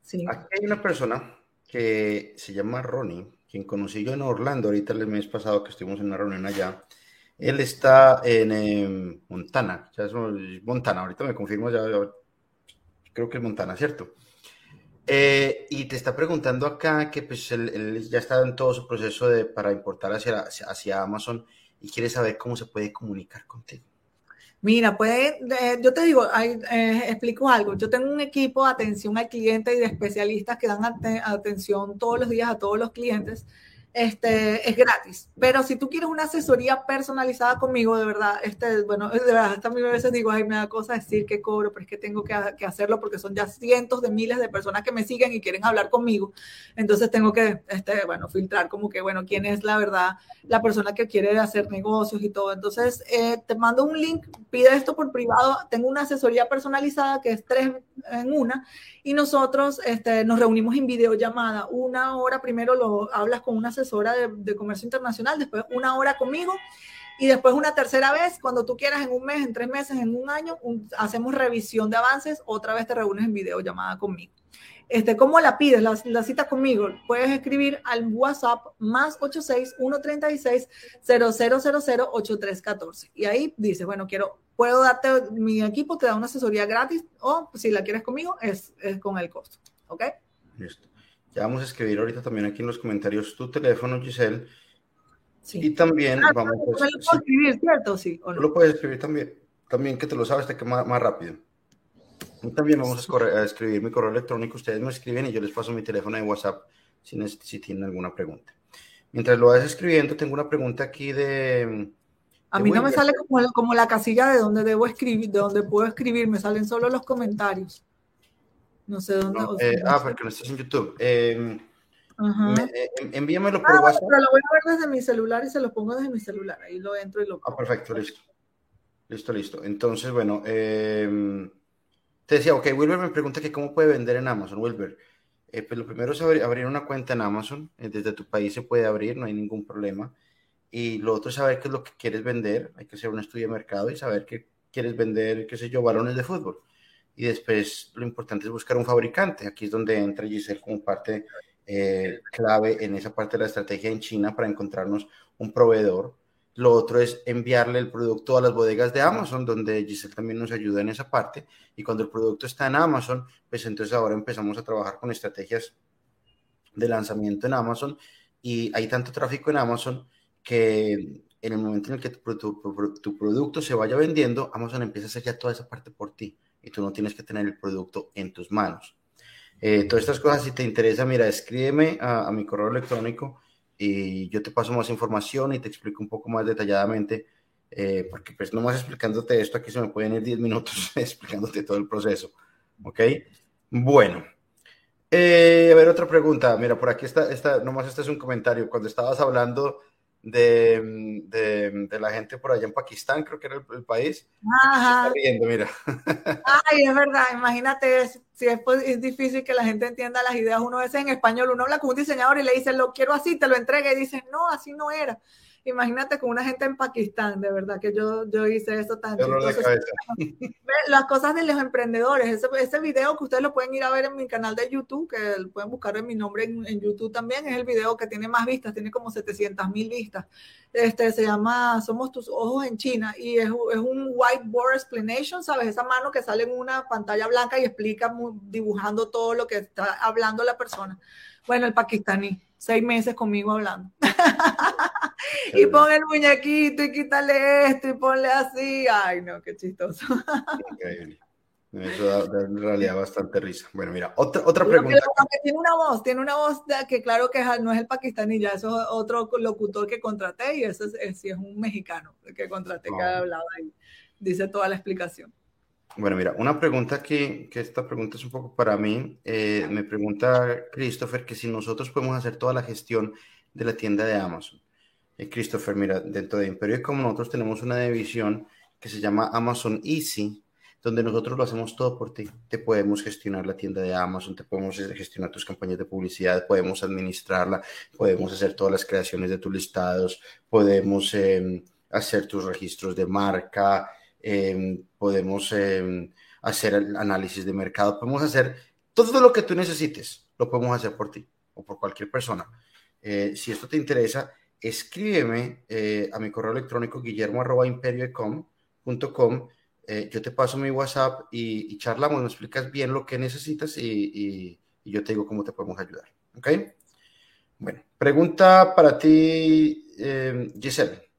Sí. Aquí hay una persona que se llama Ronnie, quien conocí yo en Orlando ahorita el mes pasado que estuvimos en una reunión allá. Él está en em, Montana, ya es Montana, ahorita me confirmo, ya, creo que Montana, ¿cierto? Eh, y te está preguntando acá que pues él, ya está en todo su proceso de, para importar hacia, hacia Amazon y quiere saber cómo se puede comunicar contigo. Mira, puede, yo te digo, eh, explico algo. Yo tengo un equipo de atención al cliente y de especialistas que dan atención todos los días a todos los clientes este, es gratis. Pero si tú quieres una asesoría personalizada conmigo, de verdad, este, bueno, de verdad, hasta a veces digo, ay, me da cosa decir que cobro, pero es que tengo que, que, hacerlo porque son ya cientos de miles de personas que me siguen y quieren hablar conmigo. Entonces tengo que, este, bueno, filtrar como que, bueno, quién es la verdad, la persona que quiere hacer negocios y todo. Entonces, eh, te mando un link, pide esto por privado. Tengo una asesoría personalizada que es tres en una y nosotros este, nos reunimos en videollamada. Una hora primero lo hablas con una asesora de, comercio internacional, después una hora conmigo y después una tercera vez, cuando tú quieras, en un mes, en tres meses, en un año, hacemos revisión de avances, otra vez te reúnes en videollamada conmigo. Este, ¿Cómo la pides? La, la, cita conmigo. Puedes escribir al WhatsApp más 86 136 8314. Y ahí dices, bueno, quiero, puedo darte, mi equipo te da una asesoría gratis o si la quieres conmigo es, es con el costo. ¿Ok? Listo. Ya vamos a escribir ahorita también aquí en los comentarios tu teléfono, Giselle. Sí. Y también ah, vamos a... Lo puedo escribir, ¿cierto? Sí. ¿o no? Lo puedes escribir también. También que te lo sabes, te quema más rápido. También vamos a, escribir mi correo electrónico. Ustedes me escriben y yo les paso mi teléfono de WhatsApp si, si tienen alguna pregunta. Mientras lo vas escribiendo, tengo una pregunta aquí de, A mí no me sale como, como la casilla de donde debo escribir, de donde puedo escribir, me salen solo los comentarios. No sé dónde. Eh, ah, porque no estás en YouTube. Eh, envíamelo por ah, WhatsApp. pero lo voy a ver desde mi celular y se lo pongo desde mi celular. Ahí lo entro y lo. Ah, perfecto, listo. Listo, listo. Entonces, bueno, em, te decía, ok, Wilber me pregunta que cómo puede vender en Amazon. Wilber, eh, pues lo primero es abrir una cuenta en Amazon. desde tu país se puede abrir, no hay ningún problema. Y lo otro es saber qué es lo que quieres vender. Hay que hacer un estudio de mercado y saber qué quieres vender, qué sé yo, balones de fútbol y después lo importante es buscar un fabricante. Aquí es donde entra Giselle como parte eh, clave en esa parte de la estrategia en China para encontrarnos un proveedor. Lo otro es enviarle el producto a las bodegas de Amazon, donde Giselle también nos ayuda en esa parte. Y cuando el producto está en Amazon, pues entonces ahora empezamos a trabajar con estrategias de lanzamiento en Amazon. Y hay tanto tráfico en Amazon que en el momento en el que tu, tu producto se vaya vendiendo, Amazon empieza a hacer ya toda esa parte por ti y tú no tienes que tener el producto en tus manos. Eh, todas estas cosas, si te interesa, mira, escríbeme a, mi correo electrónico y yo te paso más información y te explico un poco más detalladamente, eh, porque pues nomás explicándote esto, aquí se me pueden ir 10 minutos (laughs) explicándote todo el proceso. ¿Ok? Bueno. Eh, a ver, otra pregunta. Mira, por aquí está, está, nomás este es un comentario. Cuando estabas hablando de, de, de, la gente por allá en Pakistán, creo que era el, país. Ajá. Riendo, mira. Ay, es verdad, imagínate, si es, es, difícil que la gente entienda las ideas, uno veces en español, uno habla con un diseñador y le dice, lo quiero así, te lo entrega y dice, no, así no era. Imagínate con una gente en Pakistán, de verdad que yo, yo hice eso tanto. (laughs) las cosas de los emprendedores, ese, ese, video que ustedes lo pueden ir a ver en mi canal de YouTube, que pueden buscar en mi nombre en, YouTube también, es el video que tiene más vistas, tiene como 700 mil vistas. Este, se llama Somos tus ojos en China y es, es un whiteboard explanation, ¿sabes? Esa mano que sale en una pantalla blanca y explica dibujando todo lo que está hablando la persona. Bueno, el pakistaní seis meses conmigo hablando. (laughs) (laughs) y pon el muñequito y quítale esto y ponle así. Ay, no, qué chistoso. Increíble. Eso da, en realidad bastante risa. Bueno, mira, otra, otra pregunta. tiene una voz, tiene una voz que claro que no es el pakistaní, ya eso es otro locutor que contraté y ese es, sí es un mexicano que contraté que ha hablado ahí. Dice toda la explicación. Bueno, mira, una pregunta que, que esta pregunta es un poco para mí. Eh, me pregunta Christopher que si nosotros podemos hacer toda la gestión de la tienda de Amazon. Eh, Christopher, mira, dentro de Imperio como nosotros tenemos una división que se llama Amazon Easy, donde nosotros lo hacemos todo por ti. Te podemos gestionar la tienda de Amazon, te podemos gestionar tus campañas de publicidad, podemos administrarla, podemos hacer todas las creaciones de tus listados, podemos em, hacer tus registros de marca, Em, podemos em, hacer el análisis de mercado, podemos hacer todo lo que tú necesites, lo podemos hacer por ti o por cualquier persona. Eh, si esto te interesa, escríbeme eh, a mi correo electrónico guillermo.imperio.com. Eh, yo te paso mi WhatsApp y, charlamos, me explicas bien lo que necesitas y, y, yo te digo cómo te podemos ayudar. ¿Ok? Bueno, pregunta para ti, em, Giselle.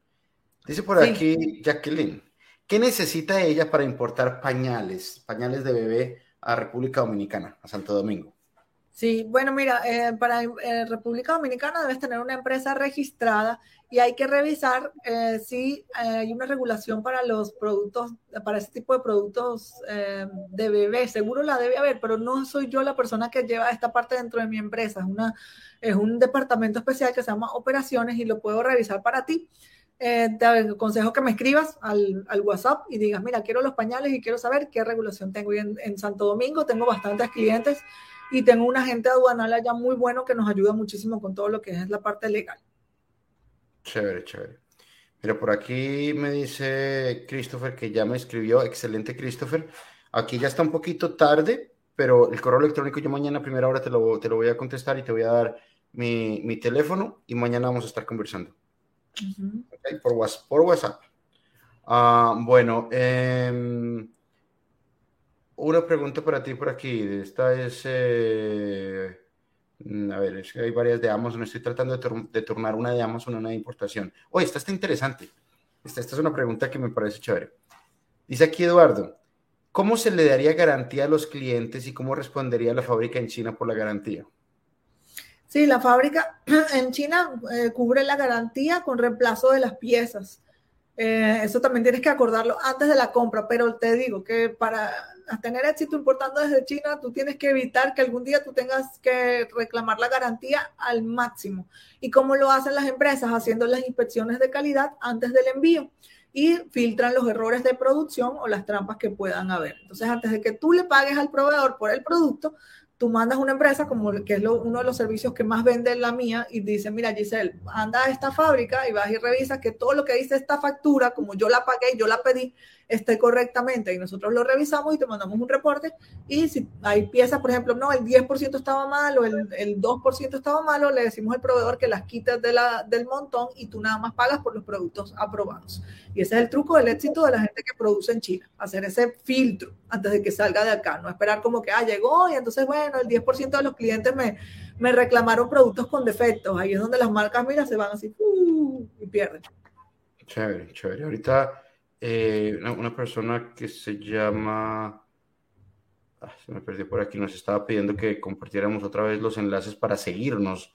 Dice por aquí Jacqueline. ¿Qué necesita ella para importar pañales, pañales de bebé a República Dominicana, a Santo Domingo? Sí, bueno, mira, eh, para eh, República Dominicana debes tener una empresa registrada y hay que revisar eh, si hay una regulación para los productos, para ese tipo de productos de bebé. Seguro la debe haber, pero no soy yo la persona que lleva esta parte dentro de mi empresa. Es, un departamento especial que se llama operaciones y lo puedo revisar para ti eh, te aconsejo que me escribas al, al, WhatsApp y digas, mira, quiero los pañales y quiero saber qué regulación tengo. Y en, Santo Domingo tengo bastantes clientes y tengo un agente aduanal allá muy bueno que nos ayuda muchísimo con todo lo que es la parte legal. Chévere, chévere. Mira, por aquí me dice Christopher que ya me escribió. Excelente, Christopher. Aquí ya está un poquito tarde, pero el correo electrónico yo mañana a primera hora te lo, te lo voy a contestar y te voy a dar mi, mi teléfono y mañana vamos a estar conversando por, WhatsApp. Por WhatsApp. Ah, bueno, em, una pregunta para ti por aquí. Esta es, eh, mm, a ver, es que hay varias de Amazon. Estoy tratando de, turnar una de Amazon, una de importación. Oye, esta está interesante. Esta, esta es una pregunta que me parece chévere. Dice aquí Eduardo, ¿cómo se le daría garantía a los clientes y cómo respondería la fábrica en China por la garantía? Sí, la fábrica (clears throat) en China eh, cubre la garantía con reemplazo de las piezas. Eh, eso también tienes que acordarlo antes de la compra, pero te digo que para tener éxito importando desde China, tú tienes que evitar que algún día tú tengas que reclamar la garantía al máximo. ¿Y cómo lo hacen las empresas? Haciendo las inspecciones de calidad antes del envío y filtran los errores de producción o las trampas que puedan haber. Entonces, antes de que tú le pagues al proveedor por el producto, tú mandas una empresa como que es uno de los servicios que más vende la mía y dice, mira Giselle, anda a esta fábrica y vas y revisas que todo lo que dice esta factura, como yo la pagué, yo la pedí, esté correctamente y nosotros lo revisamos y te mandamos un reporte y si hay piezas, por ejemplo, no, el 10% estaba mal o el, el 2% estaba malo, le decimos al proveedor que las quites de la, del montón y tú nada más pagas por los productos aprobados. Y ese es el truco del éxito de la gente que produce en China, hacer ese filtro antes de que salga de acá, no esperar como que, ah, llegó y entonces, bueno, el 10% de los clientes me, me reclamaron productos con defectos. Ahí es donde las marcas, mira, se van así uh, y pierden. Chévere, chévere. Ahorita eh, una, persona que se llama, ah, se me perdió por aquí, nos estaba pidiendo que compartiéramos otra vez los enlaces para seguirnos.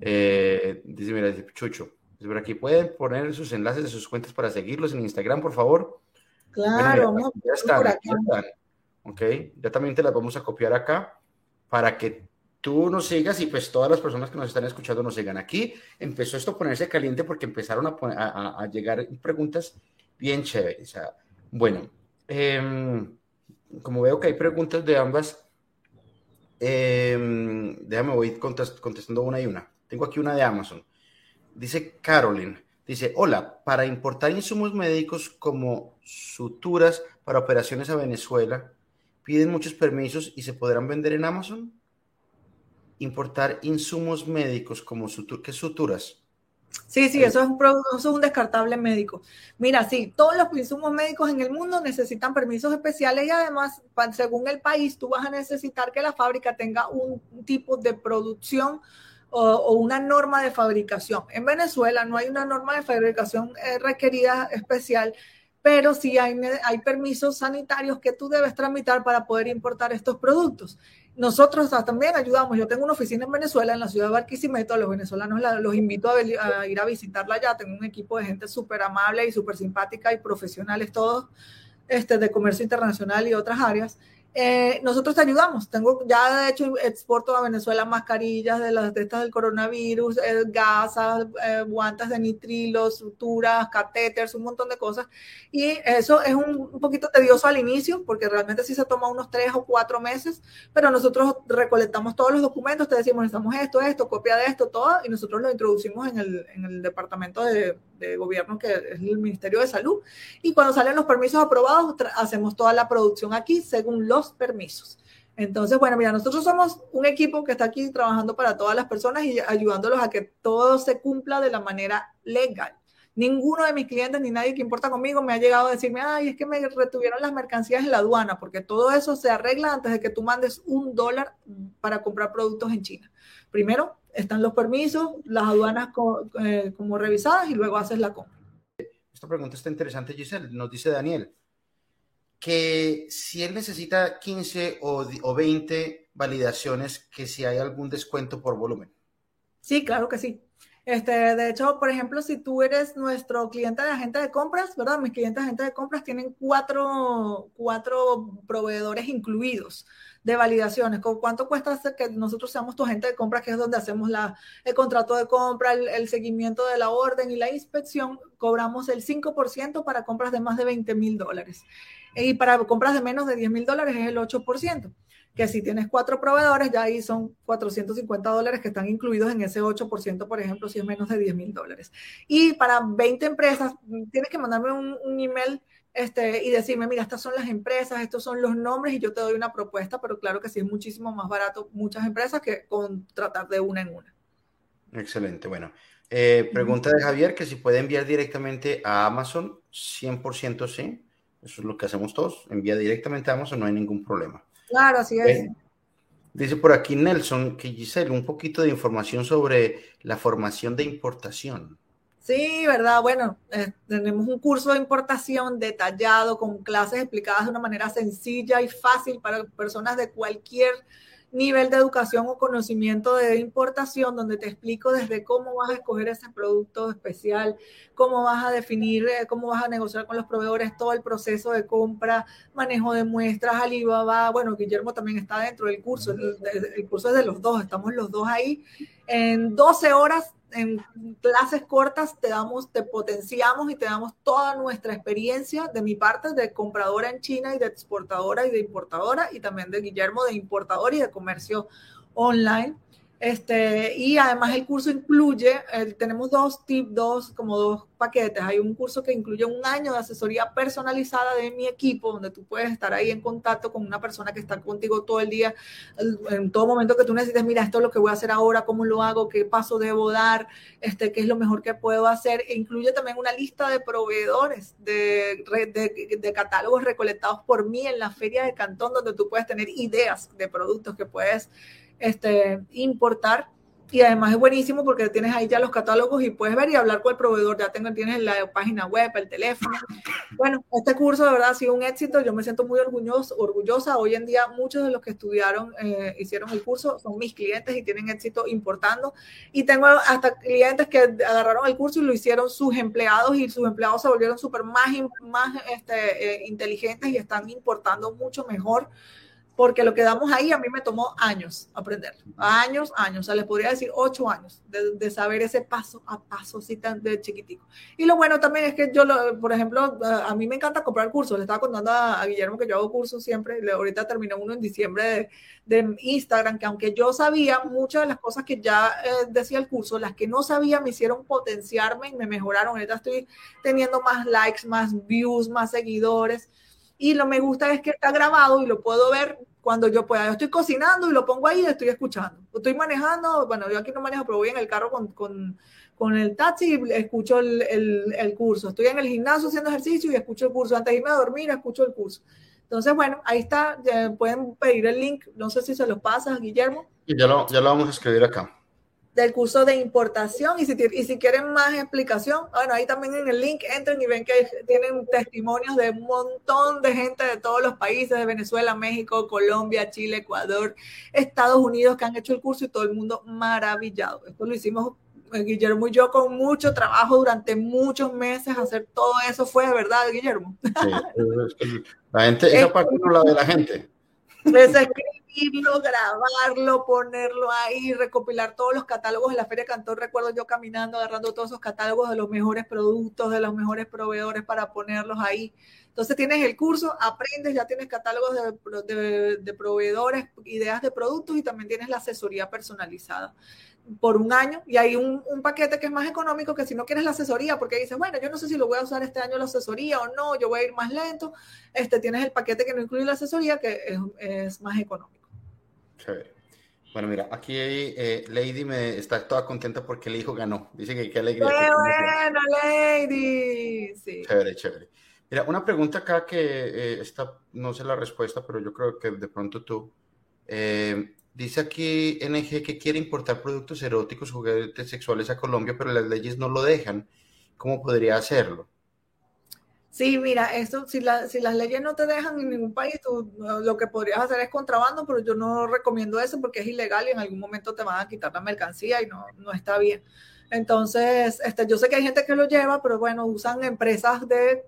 Eh, dice, mira, dice Chucho, dice por aquí, ¿pueden poner sus enlaces de sus cuentas para seguirlos en Instagram, por favor? Claro, ya, están, ya están. Ok, ya también te las vamos a copiar acá para que tú nos sigas y pues todas las personas que nos están escuchando nos sigan. Aquí empezó esto a ponerse caliente porque empezaron a, a llegar preguntas bien chévere. O sea, bueno, em, como veo que hay preguntas de ambas, eh, déjame voy contestando una y una. Tengo aquí una de Amazon. Dice Carolyn, dice, hola, para importar insumos médicos como suturas para operaciones a Venezuela, piden muchos permisos y se podrán vender en Amazon. Importar insumos médicos como suturas, ¿qué suturas? Sí, sí, eso es, un, eso es un descartable médico. Mira, sí, todos los insumos médicos en el mundo necesitan permisos especiales y además, según el país, tú vas a necesitar que la fábrica tenga un tipo de producción o, una norma de fabricación. En Venezuela no hay una norma de fabricación eh, requerida especial, pero sí hay, hay permisos sanitarios que tú debes tramitar para poder importar estos productos nosotros también ayudamos. Yo tengo una oficina en Venezuela, en la ciudad de Barquisimeto. A los venezolanos los invito a, ir a visitarla allá. Tengo un equipo de gente súper amable y súper simpática y profesionales todos este, de comercio internacional y otras áreas. Eh, nosotros te ayudamos. Tengo, ya de hecho, exporto a Venezuela mascarillas de las testas del coronavirus, eh, gasas, eh, guantes de nitrilo, suturas, catéteres, un montón de cosas. Y eso es un, poquito tedioso al inicio, porque realmente sí se toma unos tres o cuatro meses, pero nosotros recolectamos todos los documentos, te decimos, necesitamos esto, esto, copia de esto, todo, y nosotros lo introducimos en el, en el departamento de, de gobierno que es el Ministerio de Salud. Y cuando salen los permisos aprobados, hacemos toda la producción aquí según los permisos. Entonces, bueno, mira, nosotros somos un equipo que está aquí trabajando para todas las personas y ayudándolos a que todo se cumpla de la manera legal. Ninguno de mis clientes ni nadie que importa conmigo me ha llegado a decirme, ay, es que me retuvieron las mercancías en la aduana, porque todo eso se arregla antes de que tú mandes un dólar para comprar productos en China. Primero, están los permisos, las aduanas eh, como revisadas y luego haces la compra. Esta pregunta está interesante, Giselle. Nos dice Daniel que si él necesita 15 o, o 20 validaciones, que si hay algún descuento por volumen. Sí, claro que sí. Este, de hecho, por ejemplo, si tú eres nuestro cliente de agente de compras, ¿verdad? Mis clientes de agente de compras tienen cuatro, cuatro proveedores incluidos de validaciones. ¿Con cuánto cuesta hacer que nosotros seamos tu agente de compra, que es donde hacemos la, el contrato de compra, el, seguimiento de la orden y la inspección? Cobramos el 5% para compras de más de 20 mil dólares. Y para compras de menos de 10 mil dólares es el 8% que si tienes cuatro proveedores, ya ahí son 450 dólares que están incluidos en ese 8%, por ejemplo, si es menos de 10 mil dólares. Y para 20 empresas, tienes que mandarme un, un email este, y decirme, mira, estas son las empresas, estos son los nombres y yo te doy una propuesta, pero claro que sí es muchísimo más barato muchas empresas que contratar de una en una. Excelente, bueno. Eh, pregunta de Javier, que si puede enviar directamente a Amazon, 100% sí, eso es lo que hacemos todos, envía directamente a Amazon, no hay ningún problema. Claro, así es. Eh, dice por aquí Nelson que Giselle, un poquito de información sobre la formación de importación. Sí, ¿verdad? Bueno, eh, tenemos un curso de importación detallado con clases explicadas de una manera sencilla y fácil para personas de cualquier nivel de educación o conocimiento de importación, donde te explico desde cómo vas a escoger ese producto especial, cómo vas a definir, eh, cómo vas a negociar con los proveedores, todo el proceso de compra, manejo de muestras, Alibaba, bueno, Guillermo también está dentro del curso, el, el curso es de los dos, estamos los dos ahí. En 12 horas en clases cortas te damos, te potenciamos y te damos toda nuestra experiencia de mi parte de compradora en China y de exportadora y de importadora y también de Guillermo de importador y de comercio online. Este, y además el curso incluye, tenemos dos tips, dos, como dos paquetes. Hay un curso que incluye un año de asesoría personalizada de mi equipo, donde tú puedes estar ahí en contacto con una persona que está contigo todo el día, en todo momento que tú necesites, mira, esto es lo que voy a hacer ahora, cómo lo hago, qué paso debo dar, este, qué es lo mejor que puedo hacer. E incluye también una lista de proveedores, de, de, de catálogos recolectados por mí en la feria de Cantón, donde tú puedes tener ideas de productos que puedes este, importar. Y además es buenísimo porque tienes ahí ya los catálogos y puedes ver y hablar con el proveedor. Ya tengo, tienes la página web, el teléfono. Bueno, este curso de verdad ha sido un éxito. Yo me siento muy orgulloso, orgullosa. Hoy en día muchos de los que estudiaron, eh, hicieron el curso, son mis clientes y tienen éxito importando. Y tengo hasta clientes que agarraron el curso y lo hicieron sus empleados y sus empleados se volvieron súper más, más este, eh, inteligentes y están importando mucho mejor porque lo que damos ahí a mí me tomó años aprender, años, años, o sea, les podría decir ocho años de, saber ese paso a paso, así tan de chiquitico. Y lo bueno también es que yo, por ejemplo, a mí me encanta comprar cursos, le estaba contando a, Guillermo que yo hago cursos siempre, ahorita terminé uno en diciembre de, Instagram, que aunque yo sabía muchas de las cosas que ya eh, decía el curso, las que no sabía me hicieron potenciarme y me mejoraron, ahorita estoy teniendo más likes, más views, más seguidores. Y lo me gusta es que está grabado y lo puedo ver cuando yo pueda. Yo estoy cocinando y lo pongo ahí y estoy escuchando. Estoy manejando, bueno, yo aquí no manejo, pero voy en el carro con, con, con el taxi y escucho el, el, el, curso. Estoy en el gimnasio haciendo ejercicio y escucho el curso. Antes de irme a dormir, escucho el curso. Entonces, bueno, ahí está. pueden pedir el link. No sé si se los pasas, Guillermo. Y ya lo, ya lo vamos a escribir acá del curso de importación y si, y si quieren más explicación, bueno, ahí también en el link entren y ven que tienen testimonios de un montón de gente de todos los países, de Venezuela, México, Colombia, Chile, Ecuador, Estados Unidos, que han hecho el curso y todo el mundo maravillado. Esto lo hicimos eh, Guillermo y yo con mucho trabajo durante muchos meses, hacer todo eso fue de verdad, Guillermo. la gente, esa parte no la de la gente. Es grabarlo, ponerlo ahí, recopilar todos los catálogos de la Feria Cantón. Recuerdo yo caminando, agarrando todos esos catálogos de los mejores productos, de los mejores proveedores para ponerlos ahí. Entonces tienes el curso, aprendes, ya tienes catálogos de, de proveedores, ideas de productos y también tienes la asesoría personalizada por un año y hay un, paquete que es más económico que si no quieres la asesoría, porque dices, bueno, yo no sé si lo voy a usar este año la asesoría o no, yo voy a ir más lento, este, tienes el paquete que no incluye la asesoría que es, más económico. Chévere. Bueno, mira, aquí eh, Lady me está toda contenta porque el hijo ganó. Dice que qué alegría. ¡Qué bueno, Lady! Sí. Chévere, chévere. Mira, una pregunta acá que eh, esta, no sé la respuesta, pero yo creo que de pronto tú. Eh, Dice aquí NG que quiere importar productos eróticos, juguetes sexuales a Colombia, pero las leyes no lo dejan. ¿Cómo podría hacerlo? Sí, mira, esto, si, si las leyes no te dejan en ningún país, tú, lo que podrías hacer es contrabando, pero yo no recomiendo eso porque es ilegal y en algún momento te van a quitar la mercancía y no, no está bien. Entonces, este, yo sé que hay gente que lo lleva, pero bueno, usan empresas de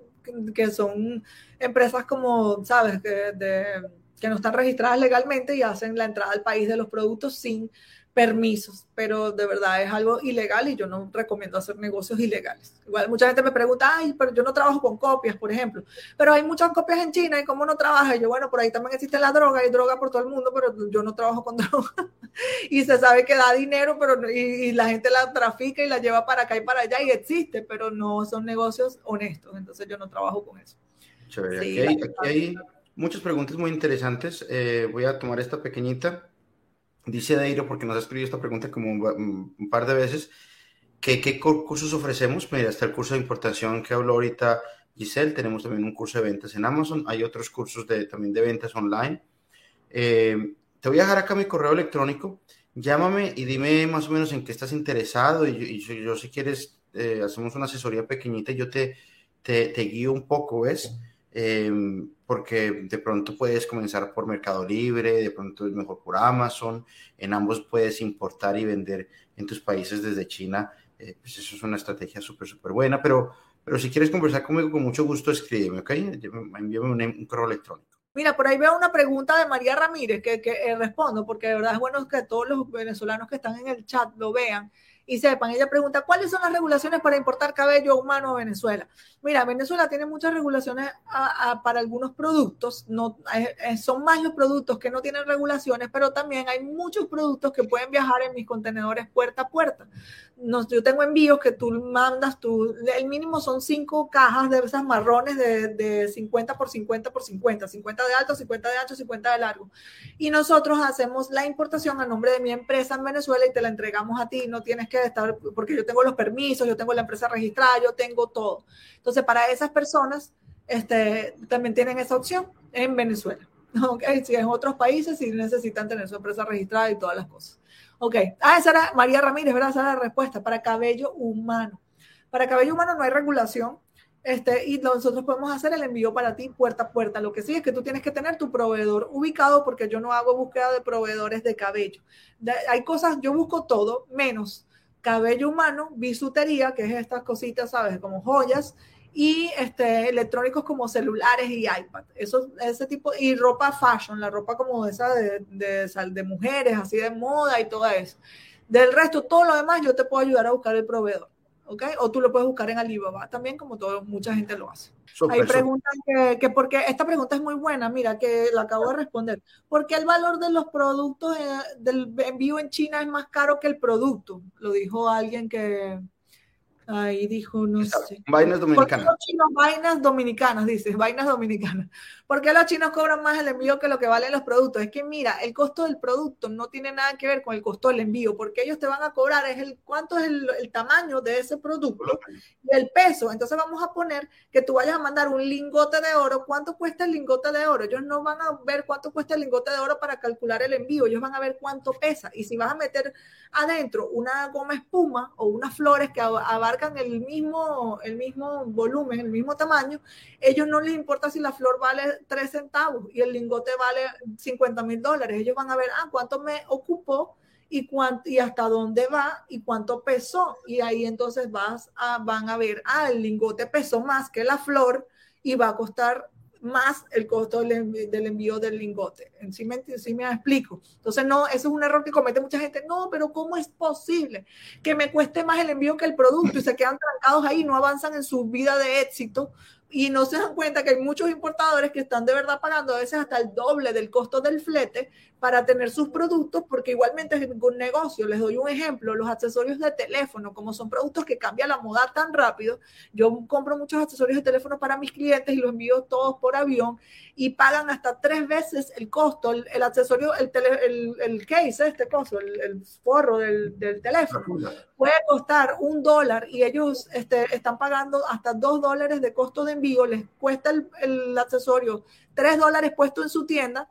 que son empresas como, ¿sabes? de que no están registradas legalmente y hacen la entrada al país de los productos sin permisos, pero de verdad es algo ilegal y yo no recomiendo hacer negocios ilegales. Igual mucha gente me pregunta, ay, pero yo no trabajo con copias, por ejemplo, pero hay muchas copias en China y cómo no trabaja. Y yo, bueno, por ahí también existe la droga, hay droga por todo el mundo, pero yo no trabajo con (laughs) droga. y se sabe que da dinero, pero y, la gente la trafica y la lleva para acá y para allá y existe, pero no son negocios honestos, entonces yo no trabajo con eso. Chévere, aquí, hay, muchas preguntas muy interesantes. Eh, voy a tomar esta pequeñita. Dice Deiro, porque nos ha escrito esta pregunta como un, par de veces, qué cursos ofrecemos. Mira, está el curso de importación que habló ahorita Giselle. Tenemos también un curso de ventas en Amazon. Hay otros cursos de, también de ventas online. Eh, te voy a dejar acá mi correo electrónico. Llámame y dime más o menos en qué estás interesado. Y, yo, si quieres, eh, hacemos una asesoría pequeñita yo te, te, te guío un poco, ¿ves? Em, porque de pronto puedes comenzar por Mercado Libre, de pronto es mejor por Amazon, en ambos puedes importar y vender en tus países desde China, eh, pues eso es una estrategia súper, súper buena, pero, pero si quieres conversar conmigo con mucho gusto, escríbeme, ¿ok? Envíame un, un correo electrónico. Mira, por ahí veo una pregunta de María Ramírez que, que eh, respondo, porque de verdad es bueno que todos los venezolanos que están en el chat lo vean y sepan. Ella pregunta, ¿cuáles son las regulaciones para importar cabello humano a Venezuela? Mira, Venezuela tiene muchas regulaciones para algunos productos, no, eh, son más los productos que no tienen regulaciones, pero también hay muchos productos que pueden viajar en mis contenedores puerta a puerta. No, yo tengo envíos que tú mandas, tú, el mínimo son cinco cajas de esas marrones de, de 50 por 50 por 50, 50 de alto, 50 de ancho, 50 de largo. Y nosotros hacemos la importación a nombre de mi empresa en Venezuela y te la entregamos a ti, no tienes que estar, porque yo tengo los permisos, yo tengo la empresa registrada, yo tengo todo. Entonces, para esas personas, este, también tienen esa opción en Venezuela. (laughs) Okay, si en otros países sí necesitan tener su empresa registrada y todas las cosas. Ok, ah, esa era María Ramírez, ¿verdad? Esa era la respuesta. Para cabello humano. Para cabello humano no hay regulación. Este, y nosotros podemos hacer el envío para ti puerta a puerta. Lo que sí es que tú tienes que tener tu proveedor ubicado porque yo no hago búsqueda de proveedores de cabello. hay cosas, yo busco todo menos cabello humano, bisutería, que es estas cositas, ¿sabes? Como joyas, y este, electrónicos como celulares y iPad. Eso, ese tipo, y ropa fashion, la ropa como esa de, de, de mujeres, así de moda y todo eso. Del resto, todo lo demás, yo te puedo ayudar a buscar el proveedor. ¿Ok? O tú lo puedes buscar en Alibaba también, como todo, mucha gente lo hace. Hay preguntas que, que, porque esta pregunta es muy buena, mira, que la acabo de responder. ¿Por qué el valor de los productos eh, del envío en China es más caro que el producto? Lo dijo alguien que, Ahí dijo, no sé. Vainas dominicanas. ¿Por qué los chinos vainas dominicanas, dices? Vainas dominicanas. ¿Por qué los chinos cobran más el envío que lo que valen los productos? Es que mira, el costo del producto no tiene nada que ver con el costo del envío, porque ellos te van a cobrar es el cuánto es el, el tamaño de ese producto y el peso. Entonces vamos a poner que tú vayas a mandar un lingote de oro. ¿Cuánto cuesta el lingote de oro? Ellos no van a ver cuánto cuesta el lingote de oro para calcular el envío. Ellos van a ver cuánto pesa. Y si vas a meter adentro una goma espuma o unas flores que abarcan el mismo, el mismo volumen, el mismo tamaño, ellos no les importa si la flor vale 3 centavos y el lingote vale 50 mil dólares. Ellos van a ver, ah, cuánto me ocupó y, cuánto, y hasta dónde va y cuánto pesó. Y ahí entonces vas a, van a ver, ah, el lingote pesó más que la flor y va a costar más el costo del envío, del, lingote. Sí me, sí me explico. Entonces, no, eso es un error que comete mucha gente. No, pero ¿cómo es posible que me cueste más el envío que el producto y se quedan trancados ahí, no avanzan en su vida de éxito y no se dan cuenta que hay muchos importadores que están de verdad pagando a veces hasta el doble del costo del flete para tener sus productos, porque igualmente es un negocio. Les doy un ejemplo, los accesorios de teléfono, como son productos que cambian la moda tan rápido, yo compro muchos accesorios de teléfono para mis clientes y los envío todos por avión y pagan hasta tres veces el costo, el, accesorio, el, el, el, case, este costo, el, forro del, del, teléfono, puede costar un dólar y ellos este, están pagando hasta dos dólares de costo de envío, les cuesta el, accesorio tres dólares puesto en su tienda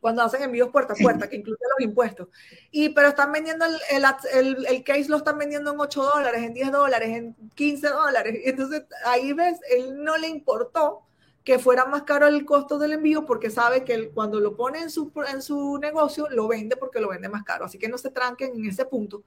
cuando hacen envíos puerta a puerta, que incluye los impuestos. Y, pero están vendiendo el, el, el, case, lo están vendiendo en 8 dólares, en 10 dólares, en 15 dólares. Entonces, ahí ves, él no le importó que fuera más caro el costo del envío porque sabe que él, cuando lo pone en su, en su negocio lo vende porque lo vende más caro. Así que no se tranquen en ese punto.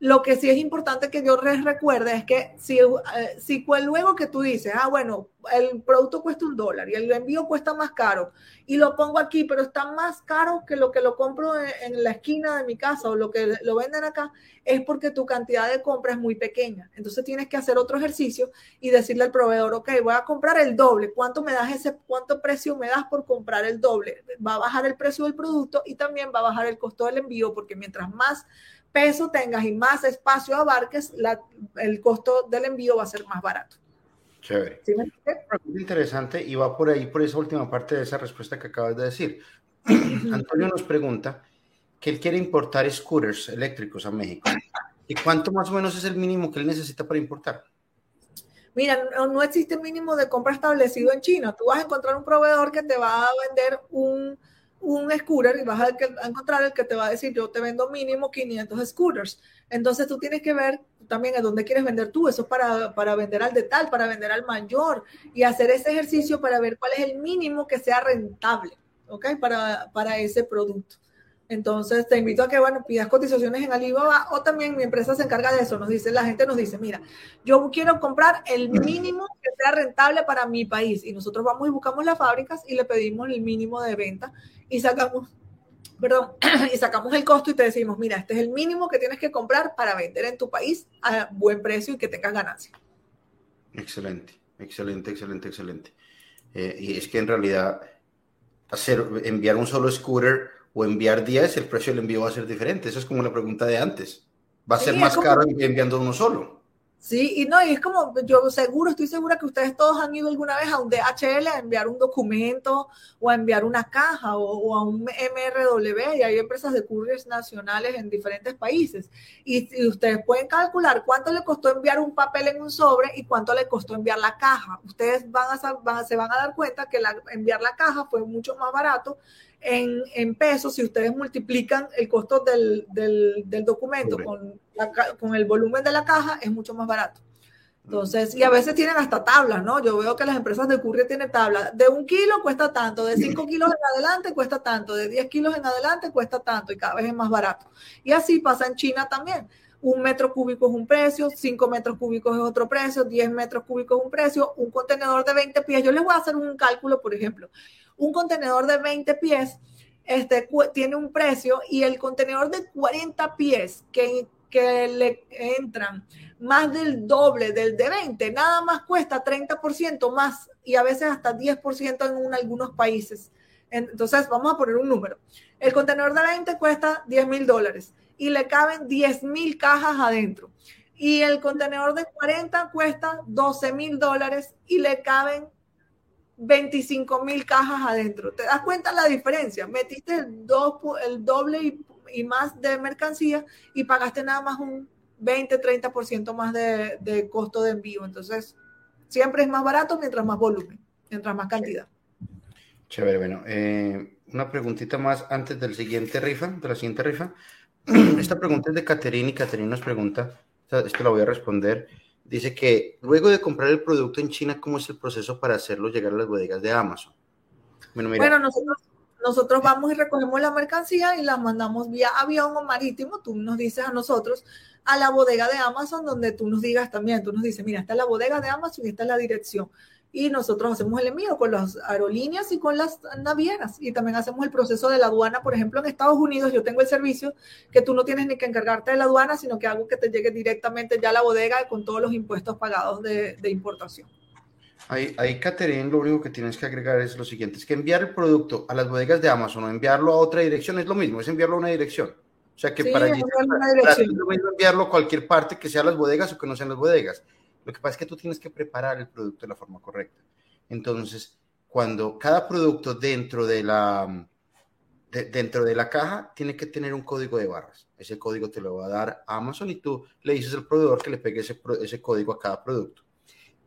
Lo que sí es importante que yo les recuerde es que si, eh, si luego que tú dices, ah, bueno, el producto cuesta un dólar y el envío cuesta más caro y lo pongo aquí, pero está más caro que lo que lo compro en, la esquina de mi casa o lo que lo venden acá, es porque tu cantidad de compra es muy pequeña. Entonces tienes que hacer otro ejercicio y decirle al proveedor, ok, voy a comprar el doble. ¿Cuánto me das ese, cuánto precio me das por comprar el doble? Va a bajar el precio del producto y también va a bajar el costo del envío porque mientras más peso tengas y más espacio abarques, el costo del envío va a ser más barato. Chévere. interesante y va por ahí, por esa última parte de esa respuesta que acabas de decir. Antonio nos pregunta que él quiere importar scooters eléctricos a México. ¿Y cuánto más o menos es el mínimo que él necesita para importar? Mira, no, no existe mínimo de compra establecido en China. Tú vas a encontrar un proveedor que te va a vender un, un scooter y vas a, encontrar el que te va a decir, yo te vendo mínimo 500 scooters. Entonces tú tienes que ver también en dónde quieres vender tú, eso es para, para vender al de tal, para vender al mayor y hacer ese ejercicio para ver cuál es el mínimo que sea rentable, ¿ok? Para, para ese producto. Entonces, te invito a que, bueno, pidas cotizaciones en Alibaba o también mi empresa se encarga de eso. Nos dice, la gente nos dice, mira, yo quiero comprar el mínimo que sea rentable para mi país. Y nosotros vamos y buscamos las fábricas y le pedimos el mínimo de venta y sacamos, perdón, (clears throat) y sacamos el costo y te decimos, mira, este es el mínimo que tienes que comprar para vender en tu país a buen precio y que tengas ganancia. Excelente, excelente, excelente, excelente. Eh, y es que en realidad hacer, enviar un solo scooter o enviar 10, el precio del envío va a ser diferente. Eso es como la pregunta de antes. Va a ser más caro enviando uno solo. Sí, y no, y es como, yo seguro, estoy segura que ustedes todos han ido alguna vez a un DHL a enviar un documento o a enviar una caja o, a un MRW y hay empresas de couriers nacionales en diferentes países. Y, ustedes pueden calcular cuánto le costó enviar un papel en un sobre y cuánto le costó enviar la caja. Ustedes van a, se van a dar cuenta que enviar la caja fue mucho más barato en, pesos, si ustedes multiplican el costo del, documento con, con el volumen de la caja, es mucho más barato. Entonces, y a veces tienen hasta tablas, ¿no? Yo veo que las empresas de courier tienen tablas. De un kilo cuesta tanto, de cinco kilos en adelante cuesta tanto, de 10 kilos en adelante cuesta tanto y cada vez es más barato. Y así pasa en China también. Un metro cúbico es un precio, cinco metros cúbicos es otro precio, 10 metros cúbicos es un precio, un contenedor de 20 pies. Yo les voy a hacer un cálculo, por ejemplo un contenedor de 20 pies este, tiene un precio y el contenedor de 40 pies que, que le entran más del doble del de 20, nada más cuesta 30% más y a veces hasta 10% en algunos países. Entonces, vamos a poner un número. El contenedor de 20 cuesta 10 mil dólares y le caben 10 mil cajas adentro. Y el contenedor de 40 cuesta 12 mil dólares y le caben 25 mil cajas adentro. ¿Te das cuenta la diferencia? Metiste el, el doble y, más de mercancía y pagaste nada más un 20, 30% más de, de, costo de envío. Entonces, siempre es más barato mientras más volumen, mientras más cantidad. Chévere, bueno. Eh, una preguntita más antes del siguiente rifa, de la siguiente rifa. (clears throat) Esta pregunta es de Caterina y Caterina nos pregunta, esto la voy a responder. Dice que luego de comprar el producto en China, ¿cómo es el proceso para hacerlo llegar a las bodegas de Amazon? Bueno, nosotros, nosotros vamos y recogemos la mercancía y la mandamos vía avión o marítimo. Tú nos dices a nosotros a la bodega de Amazon, donde tú nos digas también, tú nos dices, mira, esta es la bodega de Amazon y esta es la dirección y nosotros hacemos el envío con las aerolíneas y con las navieras y también hacemos el proceso de la aduana. Por ejemplo, en Estados Unidos yo tengo el servicio que tú no tienes ni que encargarte de la aduana, sino que hago que te llegue directamente ya a la bodega con todos los impuestos pagados de, importación. Ahí, ahí, Catherine, lo único que tienes que agregar es lo siguiente, es que enviar el producto a las bodegas de Amazon o enviarlo a otra dirección es lo mismo, es enviarlo a una dirección. O sea que para, allí, enviarlo a cualquier parte, que sea las bodegas o que no sean las bodegas. Lo que pasa es que tú tienes que preparar el producto de la forma correcta. Entonces, cuando cada producto dentro de la, dentro de la caja tiene que tener un código de barras. Ese código te lo va a dar Amazon y tú le dices al proveedor que le pegue ese, ese código a cada producto.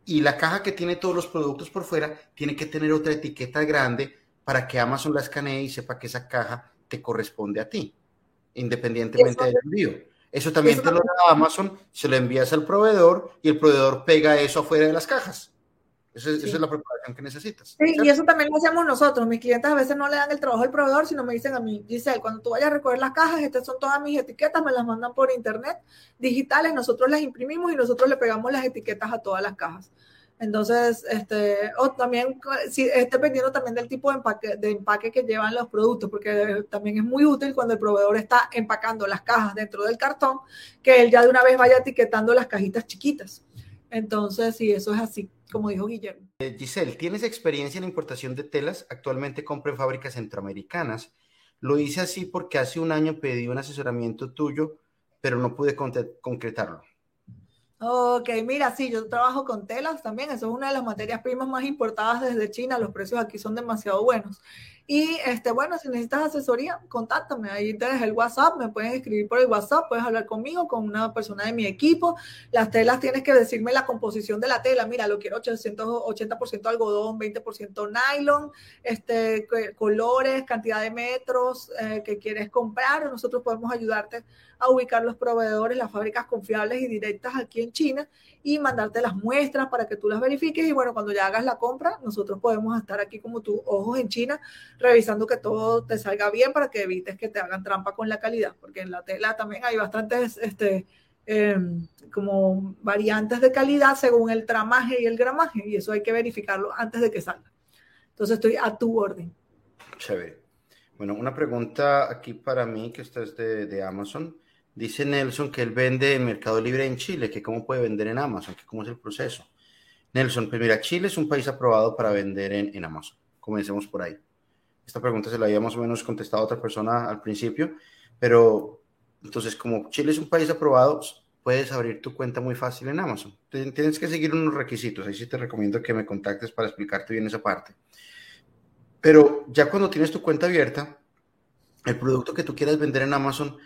Y la caja que tiene todos los productos por fuera tiene que tener otra etiqueta grande para que Amazon la escanee y sepa que esa caja te corresponde a ti, independientemente del envío. Eso también te lo da Amazon, se lo envías al proveedor y el proveedor pega eso afuera de las cajas. Esa, es la preparación que necesitas. Sí, y eso también lo hacemos nosotros. Mis clientes a veces no le dan el trabajo al proveedor, sino me dicen a mí, Giselle, cuando tú vayas a recoger las cajas, estas son todas mis etiquetas, me las mandan por internet digitales, nosotros las imprimimos y nosotros le pegamos las etiquetas a todas las cajas. Entonces, este, también, dependiendo también del tipo de empaque, de empaque que llevan los productos, porque también es muy útil cuando el proveedor está empacando las cajas dentro del cartón, que él ya de una vez vaya etiquetando las cajitas chiquitas. Entonces, sí, eso es así, como dijo Guillermo. Eh, Giselle, ¿tienes experiencia en importación de telas? Actualmente compro en fábricas centroamericanas. Lo hice así porque hace un año pedí un asesoramiento tuyo, pero no pude concretarlo. Ok, mira, sí, yo trabajo con telas también, eso es una de las materias primas más importadas desde China, los precios aquí son demasiado buenos. Y este, bueno, si necesitas asesoría, contáctame, ahí tienes el WhatsApp, me puedes escribir por el WhatsApp, puedes hablar conmigo, con una persona de mi equipo. Las telas tienes que decirme la composición de la tela, mira, lo quiero 80% algodón, 20% nylon, este, colores, cantidad de metros eh, que quieres comprar, nosotros podemos ayudarte a ubicar los proveedores, las fábricas confiables y directas aquí en China y mandarte las muestras para que tú las verifiques. Y bueno, cuando ya hagas la compra, nosotros podemos estar aquí como tus ojos en China, revisando que todo te salga bien para que evites que te hagan trampa con la calidad, porque en la tela también hay bastantes, este, em, como variantes de calidad según el tramaje y el gramaje, y eso hay que verificarlo antes de que salga. Entonces estoy a tu orden. Chévere. Bueno, una pregunta aquí para mí, que esta es de, de, Amazon. Dice Nelson que él vende en Mercado Libre en Chile, que cómo puede vender en Amazon, que cómo es el proceso. Nelson, pues mira, Chile es un país aprobado para vender en, en Amazon. Comencemos por ahí. Esta pregunta se la había más o menos contestado a otra persona al principio, pero entonces como Chile es un país aprobado, puedes abrir tu cuenta muy fácil en Amazon. Tienes que seguir unos requisitos, ahí sí te recomiendo que me contactes para explicarte bien esa parte. Pero ya cuando tienes tu cuenta abierta, el producto que tú quieras vender en Amazon,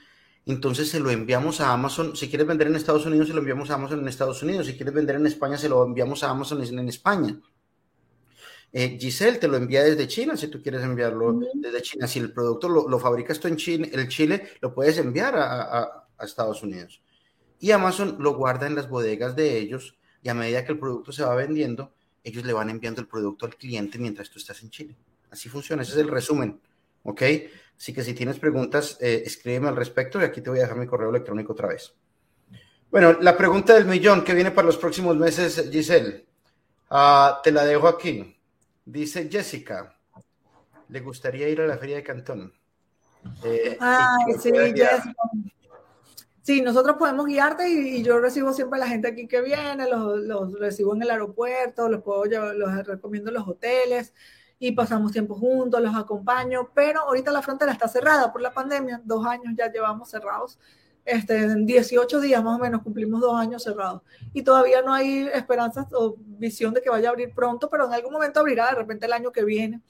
entonces se lo enviamos a Amazon. Si quieres vender en Estados Unidos, se lo enviamos a Amazon en Estados Unidos. Si quieres vender en España, se lo enviamos a Amazon en España. Eh, Giselle te lo envía desde China si tú quieres enviarlo desde China. Si el producto lo, fabricas tú en Chile, el Chile, lo puedes enviar a, a, Estados Unidos. Y Amazon lo guarda en las bodegas de ellos y a medida que el producto se va vendiendo, ellos le van enviando el producto al cliente mientras tú estás en Chile. Así funciona, ese es el resumen. ¿Ok? Así que si tienes preguntas, eh, escríbeme al respecto y aquí te voy a dejar mi correo electrónico otra vez. Bueno, la pregunta del millón que viene para los próximos meses, Giselle, uh, te la dejo aquí. Dice Jessica, ¿le gustaría ir a la feria de Cantón? Eh, sí, Jessica. Sí, nosotros podemos guiarte y, yo recibo siempre a la gente aquí que viene, los, los recibo en el aeropuerto, los puedo llevar, los recomiendo en los hoteles y pasamos tiempo juntos, los acompaño, pero ahorita la frontera está cerrada por la pandemia, dos años ya llevamos cerrados, este, en 18 días más o menos cumplimos dos años cerrados y todavía no hay esperanza o visión de que vaya a abrir pronto, pero en algún momento abrirá, de repente el año que viene.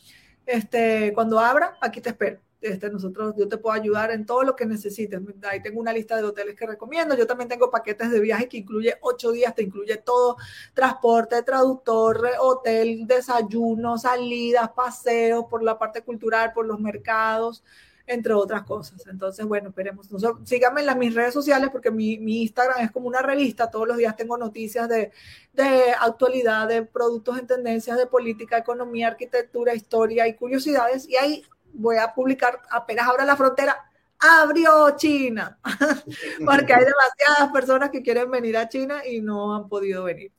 Este, cuando abra, aquí te espero. Este, nosotros, yo te puedo ayudar en todo lo que necesites. Ahí tengo una lista de hoteles que recomiendo. Yo también tengo paquetes de viaje que incluye ocho días, te incluye todo, transporte, traductor, hotel, desayuno, salidas, paseos por la parte cultural, por los mercados, entre otras cosas. Entonces, bueno, esperemos. síganme en las, mis redes sociales porque mi, mi, Instagram es como una revista. Todos los días tengo noticias de, de actualidad, de productos en tendencias, de política, economía, arquitectura, historia y curiosidades. Y ahí voy a publicar apenas abra la frontera, abrió China, (laughs) porque hay demasiadas personas que quieren venir a China y no han podido venir.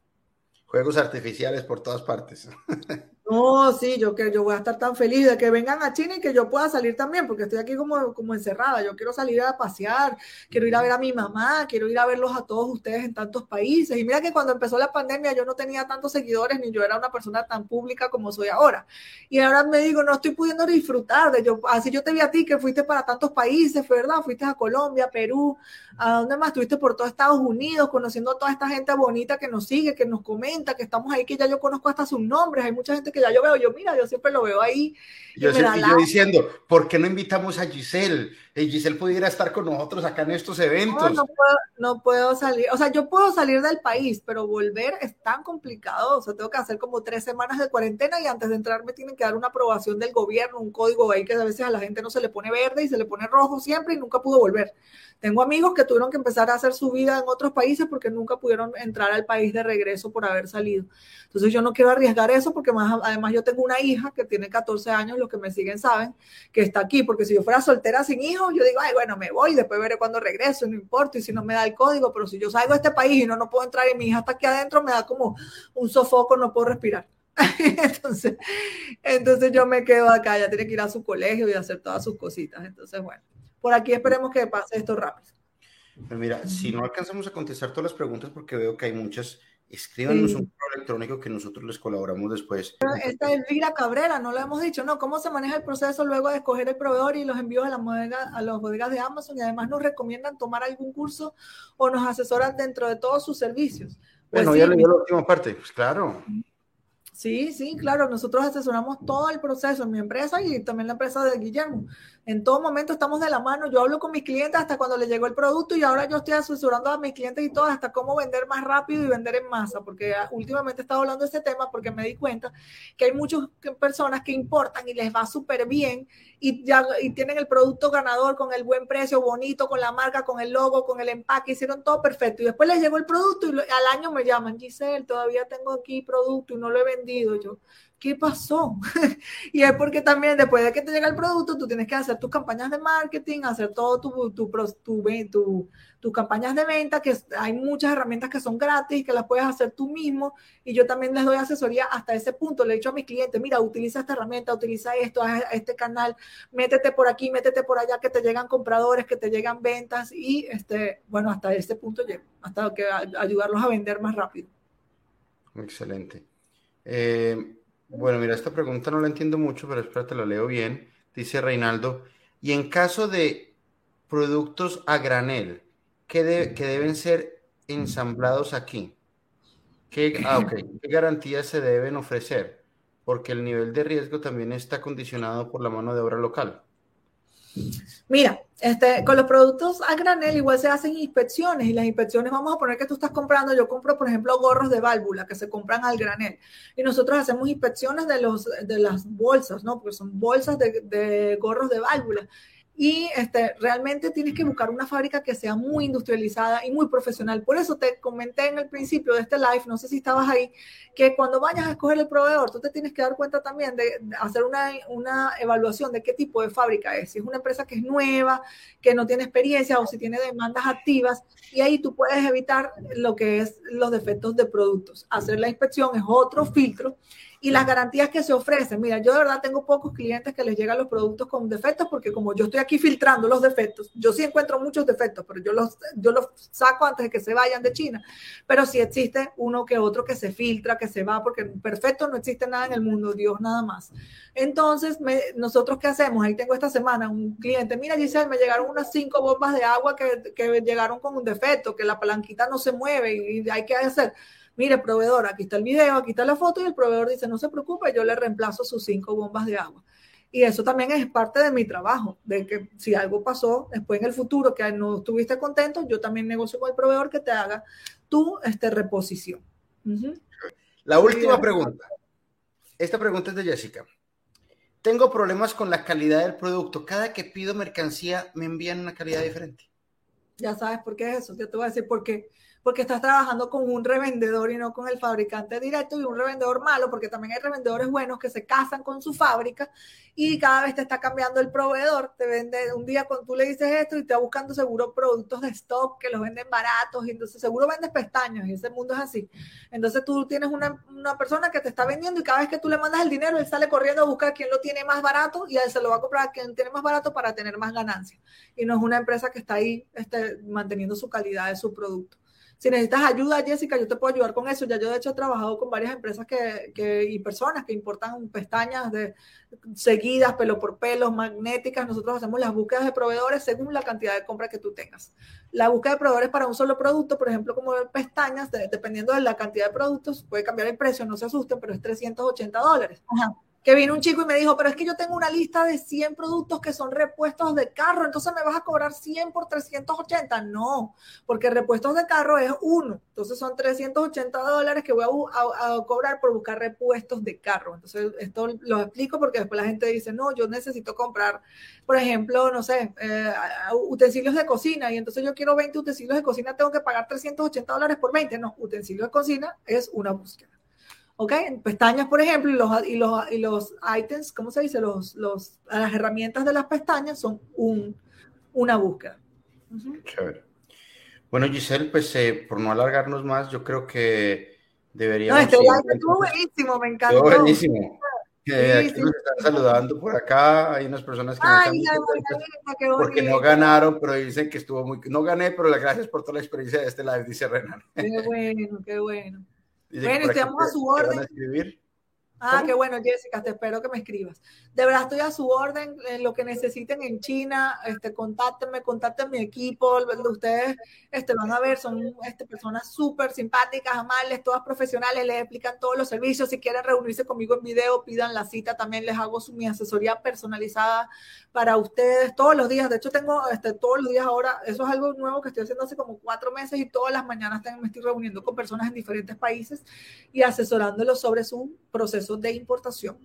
Juegos artificiales por todas partes. (laughs) No, sí, yo que yo voy a estar tan feliz de que vengan a China y que yo pueda salir también, porque estoy aquí como, como encerrada. Yo quiero salir a pasear, quiero ir a ver a mi mamá, quiero ir a verlos a todos ustedes en tantos países. Y mira que cuando empezó la pandemia yo no tenía tantos seguidores ni yo era una persona tan pública como soy ahora. Y ahora me digo, no estoy pudiendo disfrutar de yo. Así yo te vi a ti que fuiste para tantos países, ¿verdad? Fuiste a Colombia, Perú, ¿a dónde más? Estuviste por todo Estados Unidos, conociendo a toda esta gente bonita que nos sigue, que nos comenta, que estamos ahí, que ya yo conozco hasta sus nombres. Hay mucha gente que ya yo veo, yo mira, yo siempre lo veo ahí. Yo, siempre, yo diciendo, ¿por qué no invitamos a Giselle? Y eh, Giselle pudiera estar con nosotros acá en estos eventos. No, no, puedo, salir, o sea, yo puedo salir del país, pero volver es tan complicado, o sea, tengo que hacer como tres semanas de cuarentena y antes de entrar me tienen que dar una aprobación del gobierno, un código ahí que a veces a la gente no se le pone verde y se le pone rojo siempre y nunca pudo volver. Tengo amigos que tuvieron que empezar a hacer su vida en otros países porque nunca pudieron entrar al país de regreso por haber salido. Entonces yo no quiero arriesgar eso porque más, además yo tengo una hija que tiene 14 años, los que me siguen saben, que está aquí, porque si yo fuera soltera sin hijos, yo digo, ay, bueno, me voy, después veré cuando regreso, no importa, y si no me da el código, pero si yo salgo de este país y no, no puedo entrar y mi hija está aquí adentro, me da como un sofoco, no puedo respirar. (laughs) entonces, entonces yo me quedo acá, ya tiene que ir a su colegio y hacer todas sus cositas. Entonces, bueno, por aquí esperemos que pase esto rápido. Pero mira, si no alcanzamos a contestar todas las preguntas, porque veo que hay muchas, escríbanos un correo electrónico que nosotros les colaboramos después. Esta es Lira Cabrera, no lo hemos dicho, ¿no? ¿Cómo se maneja el proceso luego de escoger el proveedor y los envíos a, la bodega, a las bodegas de Amazon? Y además nos recomiendan tomar algún curso o nos asesoran dentro de todos sus servicios. Pues bueno, ya le dio la última parte, pues claro. Sí, sí, claro, nosotros asesoramos todo el proceso en mi empresa y también la empresa de Guillermo. En todo momento estamos de la mano. Yo hablo con mis clientes hasta cuando les llegó el producto y ahora yo estoy asesorando a mis clientes y todo hasta cómo vender más rápido y vender en masa, porque últimamente he estado hablando de este tema porque me di cuenta que hay muchas personas que importan y les va súper bien y ya y tienen el producto ganador con el buen precio, bonito, con la marca, con el logo, con el empaque, hicieron todo perfecto. Y después les llegó el producto y al año me llaman, Giselle, todavía tengo aquí producto y no lo he vendido yo, ¿qué pasó? (laughs) y es porque también después de que te llega el producto, tú tienes que hacer tus campañas de marketing, hacer todo tu, tu, tu, tus campañas de venta, que hay muchas herramientas que son gratis, que las puedes hacer tú mismo. Y yo también les doy asesoría hasta ese punto. Le he dicho a mis clientes, mira, utiliza esta herramienta, utiliza esto, este canal, métete por aquí, métete por allá, que te llegan compradores, que te llegan ventas. Y este, bueno, hasta ese punto llego, hasta que ayudarlos a vender más rápido. Excelente. Eh, bueno, mira, esta pregunta no la entiendo mucho, pero espérate, la leo bien. Dice Reinaldo, y en caso de productos a granel, ¿qué, que deben ser ensamblados aquí? ¿Qué, ah, ¿Qué garantías se deben ofrecer? Porque el nivel de riesgo también está condicionado por la mano de obra local. Mira, este, con los productos a granel igual se hacen inspecciones y las inspecciones vamos a poner que tú estás comprando, yo compro por ejemplo gorros de válvula que se compran al granel y nosotros hacemos inspecciones de, los, de las bolsas, ¿no? Porque son bolsas de, de gorros de válvula y este, realmente tienes que buscar una fábrica que sea muy industrializada y muy profesional. Por eso te comenté en el principio de este live, no sé si estabas ahí, que cuando vayas a escoger el proveedor, tú te tienes que dar cuenta también de hacer una, una evaluación de qué tipo de fábrica es. Si es una empresa que es nueva, que no tiene experiencia o si tiene demandas activas, y ahí tú puedes evitar lo que es los defectos de productos. Hacer la inspección es otro filtro y las garantías que se ofrecen. Mira, yo de verdad tengo pocos clientes que les llegan los productos con defectos porque como yo estoy aquí filtrando los defectos, yo sí encuentro muchos defectos, pero yo los, yo los saco antes de que se vayan de China. Pero sí existe uno que otro que se filtra, que se va, porque perfecto no existe nada en el mundo, Dios nada más. Entonces, nosotros qué hacemos? Ahí tengo esta semana un cliente, mira Giselle, me llegaron unas cinco bombas de agua que, que llegaron con un defecto, que la palanquita no se mueve y hay que hacer mire, proveedor, aquí está el video, aquí está la foto y el proveedor dice, no se preocupe, yo le reemplazo sus cinco bombas de agua. Y eso también es parte de mi trabajo, de que si algo pasó después en el futuro que no estuviste contento, yo también negocio con el proveedor que te haga tu este, reposición. La última pregunta. Esta pregunta es de Jessica. Tengo problemas con la calidad del producto. Cada que pido mercancía me envían una calidad diferente. Ya sabes por qué es eso. Yo te voy a decir por qué porque estás trabajando con un revendedor y no con el fabricante directo y un revendedor malo, porque también hay revendedores buenos que se casan con su fábrica y cada vez te está cambiando el proveedor, te vende un día cuando tú le dices esto y te va buscando seguro productos de stock que los venden baratos y entonces seguro vendes pestañas y ese mundo es así. Entonces tú tienes una, una persona que te está vendiendo y cada vez que tú le mandas el dinero, él sale corriendo a buscar quién lo tiene más barato y él se lo va a comprar a quien tiene más barato para tener más ganancias. Y no es una empresa que está ahí este, manteniendo su calidad de su producto. Si necesitas ayuda, Jessica, yo te puedo ayudar con eso. Ya yo, de hecho, he trabajado con varias empresas que, y personas que importan pestañas de, seguidas, pelo por pelo, magnéticas. Nosotros hacemos las búsquedas de proveedores según la cantidad de compra que tú tengas. La búsqueda de proveedores para un solo producto, por ejemplo, como pestañas, dependiendo de la cantidad de productos, puede cambiar el precio, no se asusten, pero es 380 dólares. Ajá que vino un chico y me dijo, pero es que yo tengo una lista de 100 productos que son repuestos de carro, entonces me vas a cobrar 100 por 380. No, porque repuestos de carro es uno, entonces son 380 dólares que voy a, cobrar por buscar repuestos de carro. Entonces, esto lo explico porque después la gente dice, no, yo necesito comprar, por ejemplo, no sé, eh, utensilios de cocina y entonces yo quiero 20 utensilios de cocina, tengo que pagar 380 dólares por 20. No, utensilios de cocina es una búsqueda. ¿Ok? Pestañas, por ejemplo, y los, y los, y los items, ¿cómo se dice? Los, los, las herramientas de las pestañas son un, una búsqueda. Chévere. Bueno, Giselle, pues eh, por no alargarnos más, yo creo que deberíamos... No, este live estuvo buenísimo, me encantó. Estuvo buenísimo. Eh, aquí nos están saludando por acá, hay unas personas que Ay, están porque no ganaron, pero dicen que estuvo muy... No gané, pero las gracias por toda la experiencia de este live, dice Renan. Qué bueno, qué bueno bueno, estamos a su orden. Ah, qué bueno, Jessica, te espero que me escribas. De verdad estoy a su orden, en lo que necesiten en China, este, contáctenme, contacten mi equipo, ustedes este, van a ver, son este, personas súper simpáticas, amables, todas profesionales, les explican todos los servicios, si quieren reunirse conmigo en video, pidan la cita, también les hago su, mi asesoría personalizada para ustedes todos los días, de hecho tengo este, todos los días ahora, eso es algo nuevo que estoy haciendo hace como cuatro meses y todas las mañanas me estoy reuniendo con personas en diferentes países y asesorándolos sobre su proceso de importación.